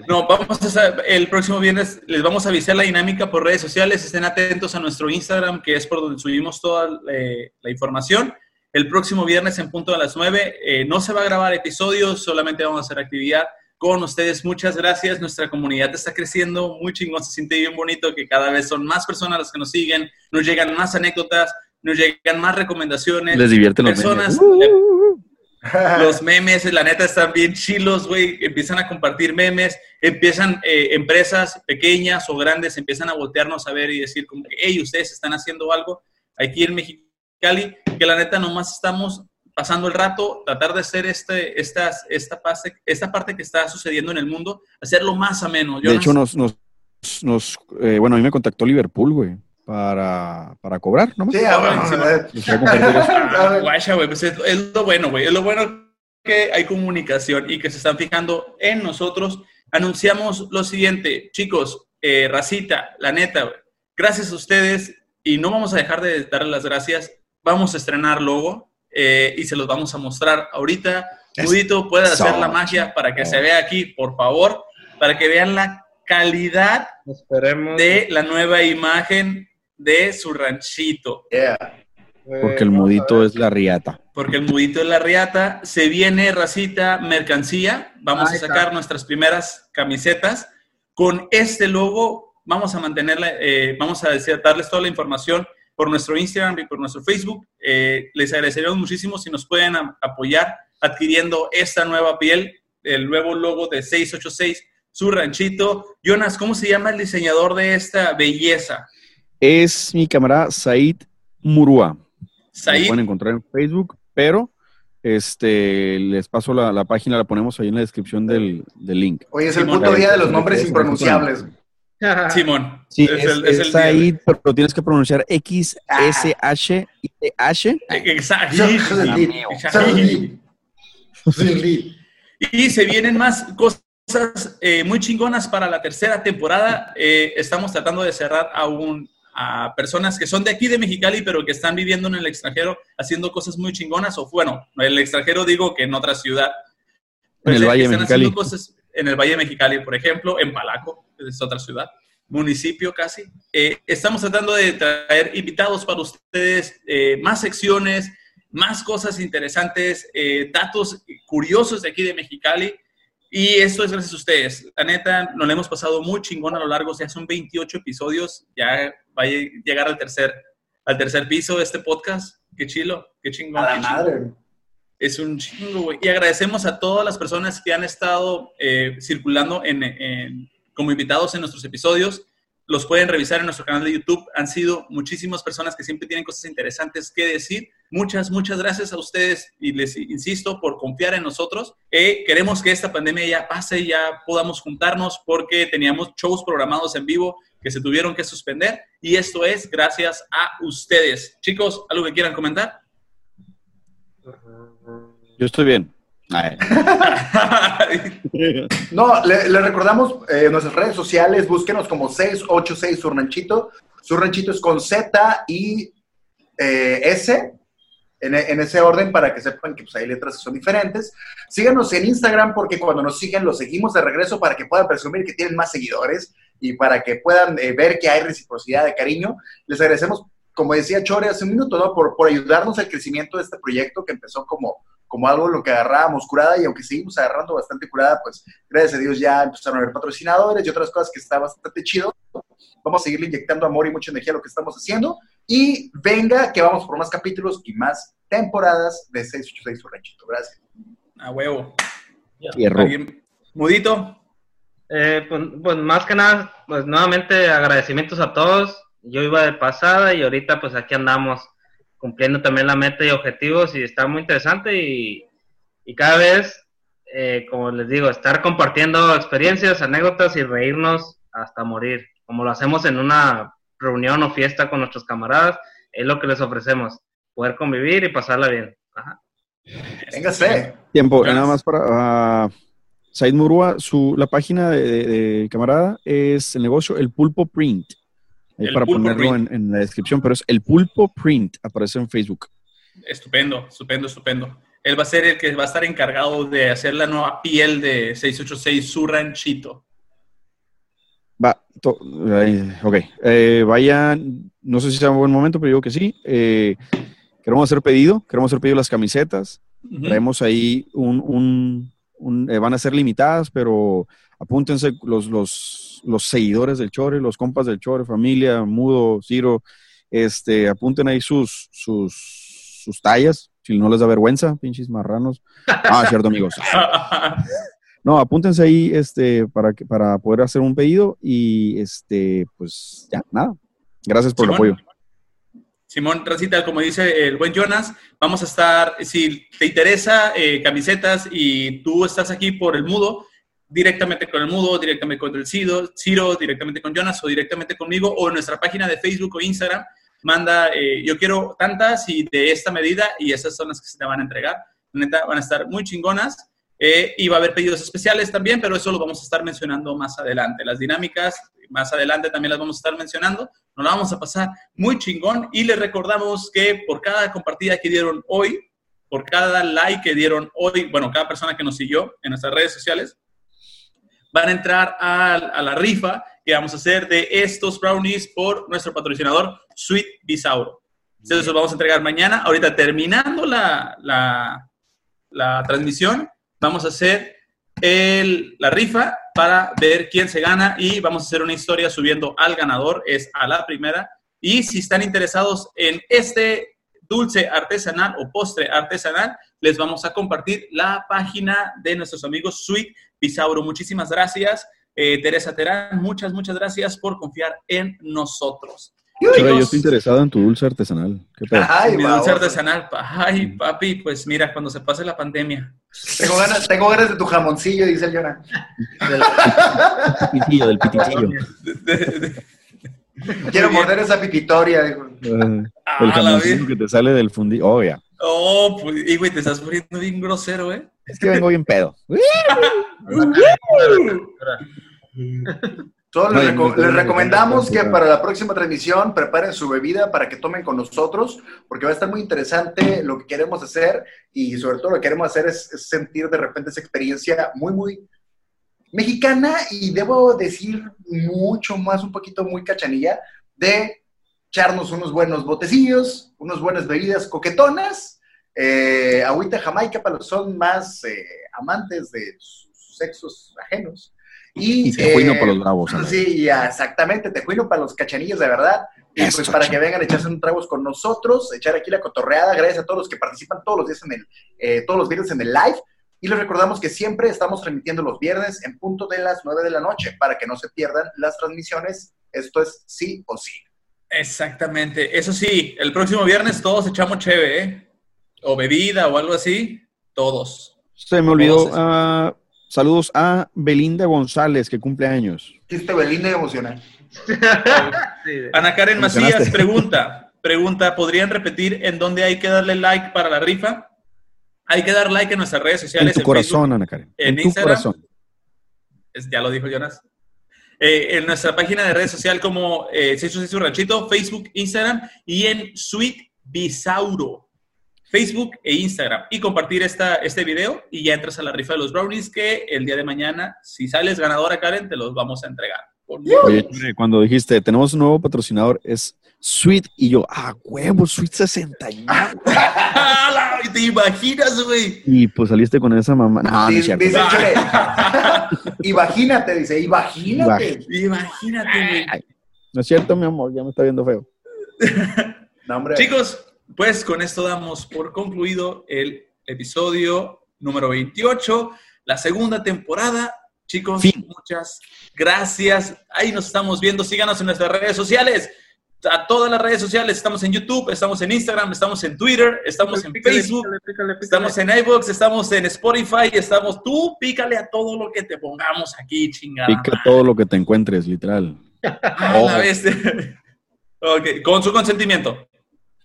Speaker 2: No, vamos a el próximo viernes les vamos a avisar la dinámica por redes sociales. Estén atentos a nuestro Instagram, que es por donde subimos toda eh, la información. El próximo viernes en punto de las 9 eh, no se va a grabar episodios, solamente vamos a hacer actividad con ustedes. Muchas gracias. Nuestra comunidad está creciendo muy chingón. Se siente bien bonito que cada vez son más personas las que nos siguen, nos llegan más anécdotas, nos llegan más recomendaciones.
Speaker 4: Les divierten los
Speaker 2: personas.
Speaker 4: Memes.
Speaker 2: Los memes, la neta, están bien chilos, güey. Empiezan a compartir memes, empiezan eh, empresas pequeñas o grandes, empiezan a voltearnos a ver y decir como, hey, ustedes están haciendo algo aquí en Mexicali, que la neta nomás estamos pasando el rato, tratar de hacer este, esta, esta, parte, esta parte que está sucediendo en el mundo, hacerlo más ameno.
Speaker 4: de hecho, nos, nos, nos eh, bueno, a mí me contactó Liverpool, güey para, para cobrar, ¿no?
Speaker 1: Sí, ahora
Speaker 2: Guacha, güey, pues es, lo bueno, güey. Es lo bueno que hay comunicación y que se están fijando en nosotros. Anunciamos lo siguiente, chicos, eh, racita, la neta, gracias a ustedes y no vamos a dejar de darles las gracias. Vamos a estrenar logo eh, y se los vamos a mostrar ahorita. Mudito puede hacer la magia para que se vea aquí, por favor, para que vean la calidad de la nueva imagen de su ranchito.
Speaker 4: Porque el mudito es la riata.
Speaker 2: Porque el mudito es la riata. Se viene racita mercancía. Vamos a sacar nuestras primeras camisetas. Con este logo vamos a mantenerla, eh, vamos a decir, darles toda la información por nuestro Instagram y por nuestro Facebook. Eh, les agradeceríamos muchísimo si nos pueden apoyar adquiriendo esta nueva piel, el nuevo logo de 686, su ranchito. Jonas, ¿cómo se llama el diseñador de esta belleza?
Speaker 4: Es mi camarada Said Murua.
Speaker 2: Said.
Speaker 4: Lo pueden encontrar en Facebook, pero este, les paso la, página, la ponemos ahí en la descripción del, link.
Speaker 1: Oye, es el punto día de los nombres impronunciables.
Speaker 2: Simón.
Speaker 4: Sí, es, el Said, pero tienes que pronunciar X, S, H, I, H.
Speaker 2: Exacto. Y se vienen más cosas eh, muy chingonas para la tercera temporada. Eh, estamos tratando de cerrar a un a personas que son de aquí de Mexicali, pero que están viviendo en el extranjero haciendo cosas muy chingonas, o bueno, en el extranjero digo que en otra ciudad.
Speaker 4: En el Valle de Mexicali.
Speaker 2: Cosas en el Valle de Mexicali, por ejemplo, en Palaco, es otra ciudad, municipio casi. Eh, estamos tratando de traer invitados para ustedes, eh, más secciones, más cosas interesantes, eh, datos curiosos de aquí de Mexicali y esto es gracias a ustedes. La neta, nos lo hemos pasado muy chingón a lo largo, ya son 28 episodios, ya va a llegar al tercer, al tercer piso de este podcast. Qué chilo, qué chingón.
Speaker 1: A la madre.
Speaker 2: Es un chingo, güey. Y agradecemos a todas las personas que han estado eh, circulando en, como invitados en nuestros episodios los pueden revisar en nuestro canal de YouTube. Han sido muchísimas personas que siempre tienen cosas interesantes que decir. Muchas, muchas gracias a ustedes y les insisto por confiar en nosotros. Eh, queremos que esta pandemia ya pase, y ya podamos juntarnos porque teníamos shows programados en vivo que se tuvieron que suspender y esto es gracias a ustedes. Chicos, ¿algo que quieran comentar?
Speaker 4: Yo estoy bien.
Speaker 1: no, le, recordamos eh, nuestras redes sociales, búsquenos como 686 Surranchito. Surranchito es con Z y eh, S. en, en ese orden para que sepan que pues, hay letras que son diferentes. Síganos en Instagram porque cuando nos siguen los seguimos de regreso para que puedan presumir que tienen más seguidores y para que puedan eh, ver que hay reciprocidad de cariño. Les agradecemos, como decía Chore hace un minuto, ¿no? por, por ayudarnos al crecimiento de este proyecto que empezó como, como algo lo que agarrábamos curada y aunque seguimos agarrando bastante curada, pues gracias a Dios ya empezaron a haber patrocinadores y otras cosas que está bastante chido. Vamos a seguirle inyectando amor y mucha energía a lo que estamos haciendo. Y venga, que vamos por más capítulos y más temporadas de 686 su ranchito. Gracias.
Speaker 2: A huevo. ¿Alguien? Mudito.
Speaker 3: Eh, pues, pues más que nada, pues nuevamente agradecimientos a todos. Yo iba de pasada y ahorita pues aquí andamos cumpliendo también la meta y objetivos y está muy interesante y, y cada vez, eh, como les digo, estar compartiendo experiencias, anécdotas y reírnos hasta morir, como lo hacemos en una reunión o fiesta con nuestros camaradas, es lo que les ofrecemos, poder convivir y pasarla bien. Ajá.
Speaker 1: Véngase.
Speaker 4: Tiempo,
Speaker 2: Gracias.
Speaker 4: nada más para ah, Said Murua, su, la página de, de- de camarada es el negocio El Pulpo Print. Ahí
Speaker 2: El
Speaker 4: para
Speaker 2: Pulpo
Speaker 4: ponerlo en, en la descripción, pero es El Pulpo Print, aparece en Facebook.
Speaker 2: Estupendo, estupendo, estupendo. Él va a ser el que va a estar encargado de hacer la nueva piel de 686 su ranchito.
Speaker 4: To- ok. Eh, vayan, no sé si sea un buen momento, pero digo que sí. Eh, queremos hacer pedido, queremos hacer pedido las camisetas.
Speaker 2: Ujú.
Speaker 4: Traemos ahí un, un- un- eh, van a ser limitadas, pero apúntense los, los, los seguidores del Chore, los compas del Chore, familia, Mudo, Ciro, este, apunten ahí sus, sus, sus tallas, si no les da vergüenza, pinches marranos. Ah, cierto, amigos. No, apúntense ahí este, para, que, para poder hacer un pedido y este, pues ya, nada. Gracias por el apoyo.
Speaker 2: Simón Racita, como dice el buen Jonas, vamos a estar, si te interesa eh, camisetas y tú estás aquí por el mudo, directamente con el mudo, directamente con el Ciro, Ciro, directamente con Jonas o directamente conmigo o en nuestra página de Facebook o Instagram, manda, eh, yo quiero tantas y de esta medida y esas son las que se te van a entregar. Neta, van a estar muy chingonas. Eh, y va a haber pedidos especiales también, pero eso lo vamos a estar mencionando más adelante. Las dinámicas, más adelante también las vamos a estar mencionando. Nos la vamos a pasar muy chingón y les recordamos que por cada compartida que dieron hoy, por cada like que dieron hoy, bueno, cada persona que nos siguió en nuestras redes sociales, van a entrar a, a la rifa que vamos a hacer de estos brownies por nuestro patrocinador Sweet Bisauro. Entonces los vamos a entregar mañana. Ahorita terminando la, la, la transmisión, vamos a hacer la rifa para ver quién se gana y vamos a hacer una historia subiendo al ganador, es a la primera. Y si están interesados en este dulce artesanal o postre artesanal, les vamos a compartir la página de nuestros amigos Sweet Bisauro. Muchísimas gracias, eh, Teresa Terán. Muchas, muchas gracias por confiar en nosotros.
Speaker 4: Yo estoy interesado en tu dulce artesanal. ¿Qué pedo?
Speaker 1: Ay,
Speaker 2: mi dulce artesanal. Ay, papi, pues mira, cuando se pase la pandemia.
Speaker 1: Tengo ganas, tengo ganas de tu jamoncillo, dice el Jonah.
Speaker 4: Pitillo, del pitillo.
Speaker 1: Quiero morder esa pipitoria. dijo.
Speaker 4: Eh,
Speaker 2: Ah,
Speaker 4: el jamoncillo que te sale del fundillo. Oh, ya.
Speaker 2: Oh, pues, y güey, te estás poniendo bien grosero, ¿eh?
Speaker 4: Es que vengo bien pedo. No,
Speaker 1: les, reco- recomendamos que para la próxima transmisión preparen su bebida para que tomen con nosotros, porque va a estar muy interesante lo que queremos hacer y sobre todo lo que queremos hacer es, es sentir de repente esa experiencia muy, muy mexicana y debo decir mucho más, un poquito muy cachanilla, de echarnos unos buenos botecillos, unas buenas bebidas coquetonas, eh, agüita jamaica para los que son más eh, amantes de sus sexos ajenos. Y,
Speaker 4: Y tejuino
Speaker 1: eh,
Speaker 4: para los bravos. ándale.
Speaker 1: Sí, ya, exactamente, tejuino para los cachanillos de verdad. Y
Speaker 4: Eso,
Speaker 1: pues para que vengan a echarse un tragos con nosotros, echar aquí la cotorreada. Gracias a todos los que participan todos los días en el, eh, todos los viernes en el live. Y les recordamos que siempre estamos transmitiendo los viernes en punto de las 9 de la noche para que no se pierdan las transmisiones. Esto es sí o sí.
Speaker 2: Exactamente. Eso sí, el próximo viernes todos echamos cheve, ¿eh? O bebida o algo así. Todos.
Speaker 4: Se me olvidó. Saludos a Belinda González, que cumple años.
Speaker 1: Chiste Belinda y emocional.
Speaker 2: Ana Karen. Macías pregunta, pregunta, ¿podrían repetir en dónde hay que darle like para la rifa? Hay que dar like en nuestras redes
Speaker 4: En
Speaker 2: sociales.
Speaker 4: tu
Speaker 2: en
Speaker 4: corazón,
Speaker 2: Facebook.
Speaker 4: Ana Karen.
Speaker 2: en
Speaker 4: En tu
Speaker 2: Instagram.
Speaker 4: corazón.
Speaker 2: Es- ya lo dijo Jonas. Eh, en nuestra página de redes social como eh, 686 Su Ranchito, Facebook, Instagram y en Sweet Bisauro. Facebook e Instagram y compartir esta, este video y ya entras a la rifa de los brownies que el día de mañana, si sales ganadora, Karen, te los vamos a entregar.
Speaker 4: Oye, cuando dijiste, tenemos un nuevo patrocinador, es Sweet, y yo, ah, huevo, Sweet 61.
Speaker 2: ¿Te imaginas, güey?
Speaker 4: Y pues saliste con esa mamá. No, no es
Speaker 1: Dice,
Speaker 4: cierto.
Speaker 1: dice Chile. imagínate, dice, imagínate.
Speaker 2: Imagínate, güey.
Speaker 4: No es cierto, mi amor, ya me está viendo feo.
Speaker 1: No, hombre.
Speaker 2: Chicos, pues con esto damos por concluido el episodio número 28, la segunda temporada. Chicos,
Speaker 4: Fin.
Speaker 2: muchas gracias. Ahí nos estamos viendo. Síganos en nuestras redes sociales. A todas las redes sociales. Estamos en YouTube, estamos en Instagram, estamos en Twitter, estamos en Facebook,
Speaker 3: pícale, pícale, pícale.
Speaker 2: estamos en iVoox, estamos en Spotify, estamos tú. Pícale a todo lo que te pongamos aquí, chingada.
Speaker 4: Pica todo lo que te encuentres, literal.
Speaker 2: Ah, la bestia. ok, con su consentimiento.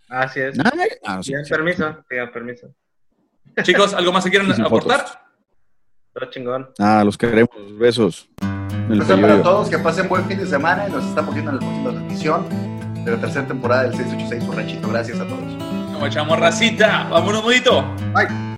Speaker 3: Así es.
Speaker 4: Ah, no sé.
Speaker 3: Pidan permiso, pidan permiso.
Speaker 2: Chicos, ¿algo más que quieran aportar?
Speaker 3: Todo chingón.
Speaker 4: Ah, los queremos. Besos.
Speaker 1: Besos para todos, que pasen buen fin de semana y nos estamos viendo en la próxima transmisión de la tercera temporada del 686 Su Ranchito. Gracias a todos.
Speaker 2: Como echamos racita. Vámonos, modito.
Speaker 1: Bye.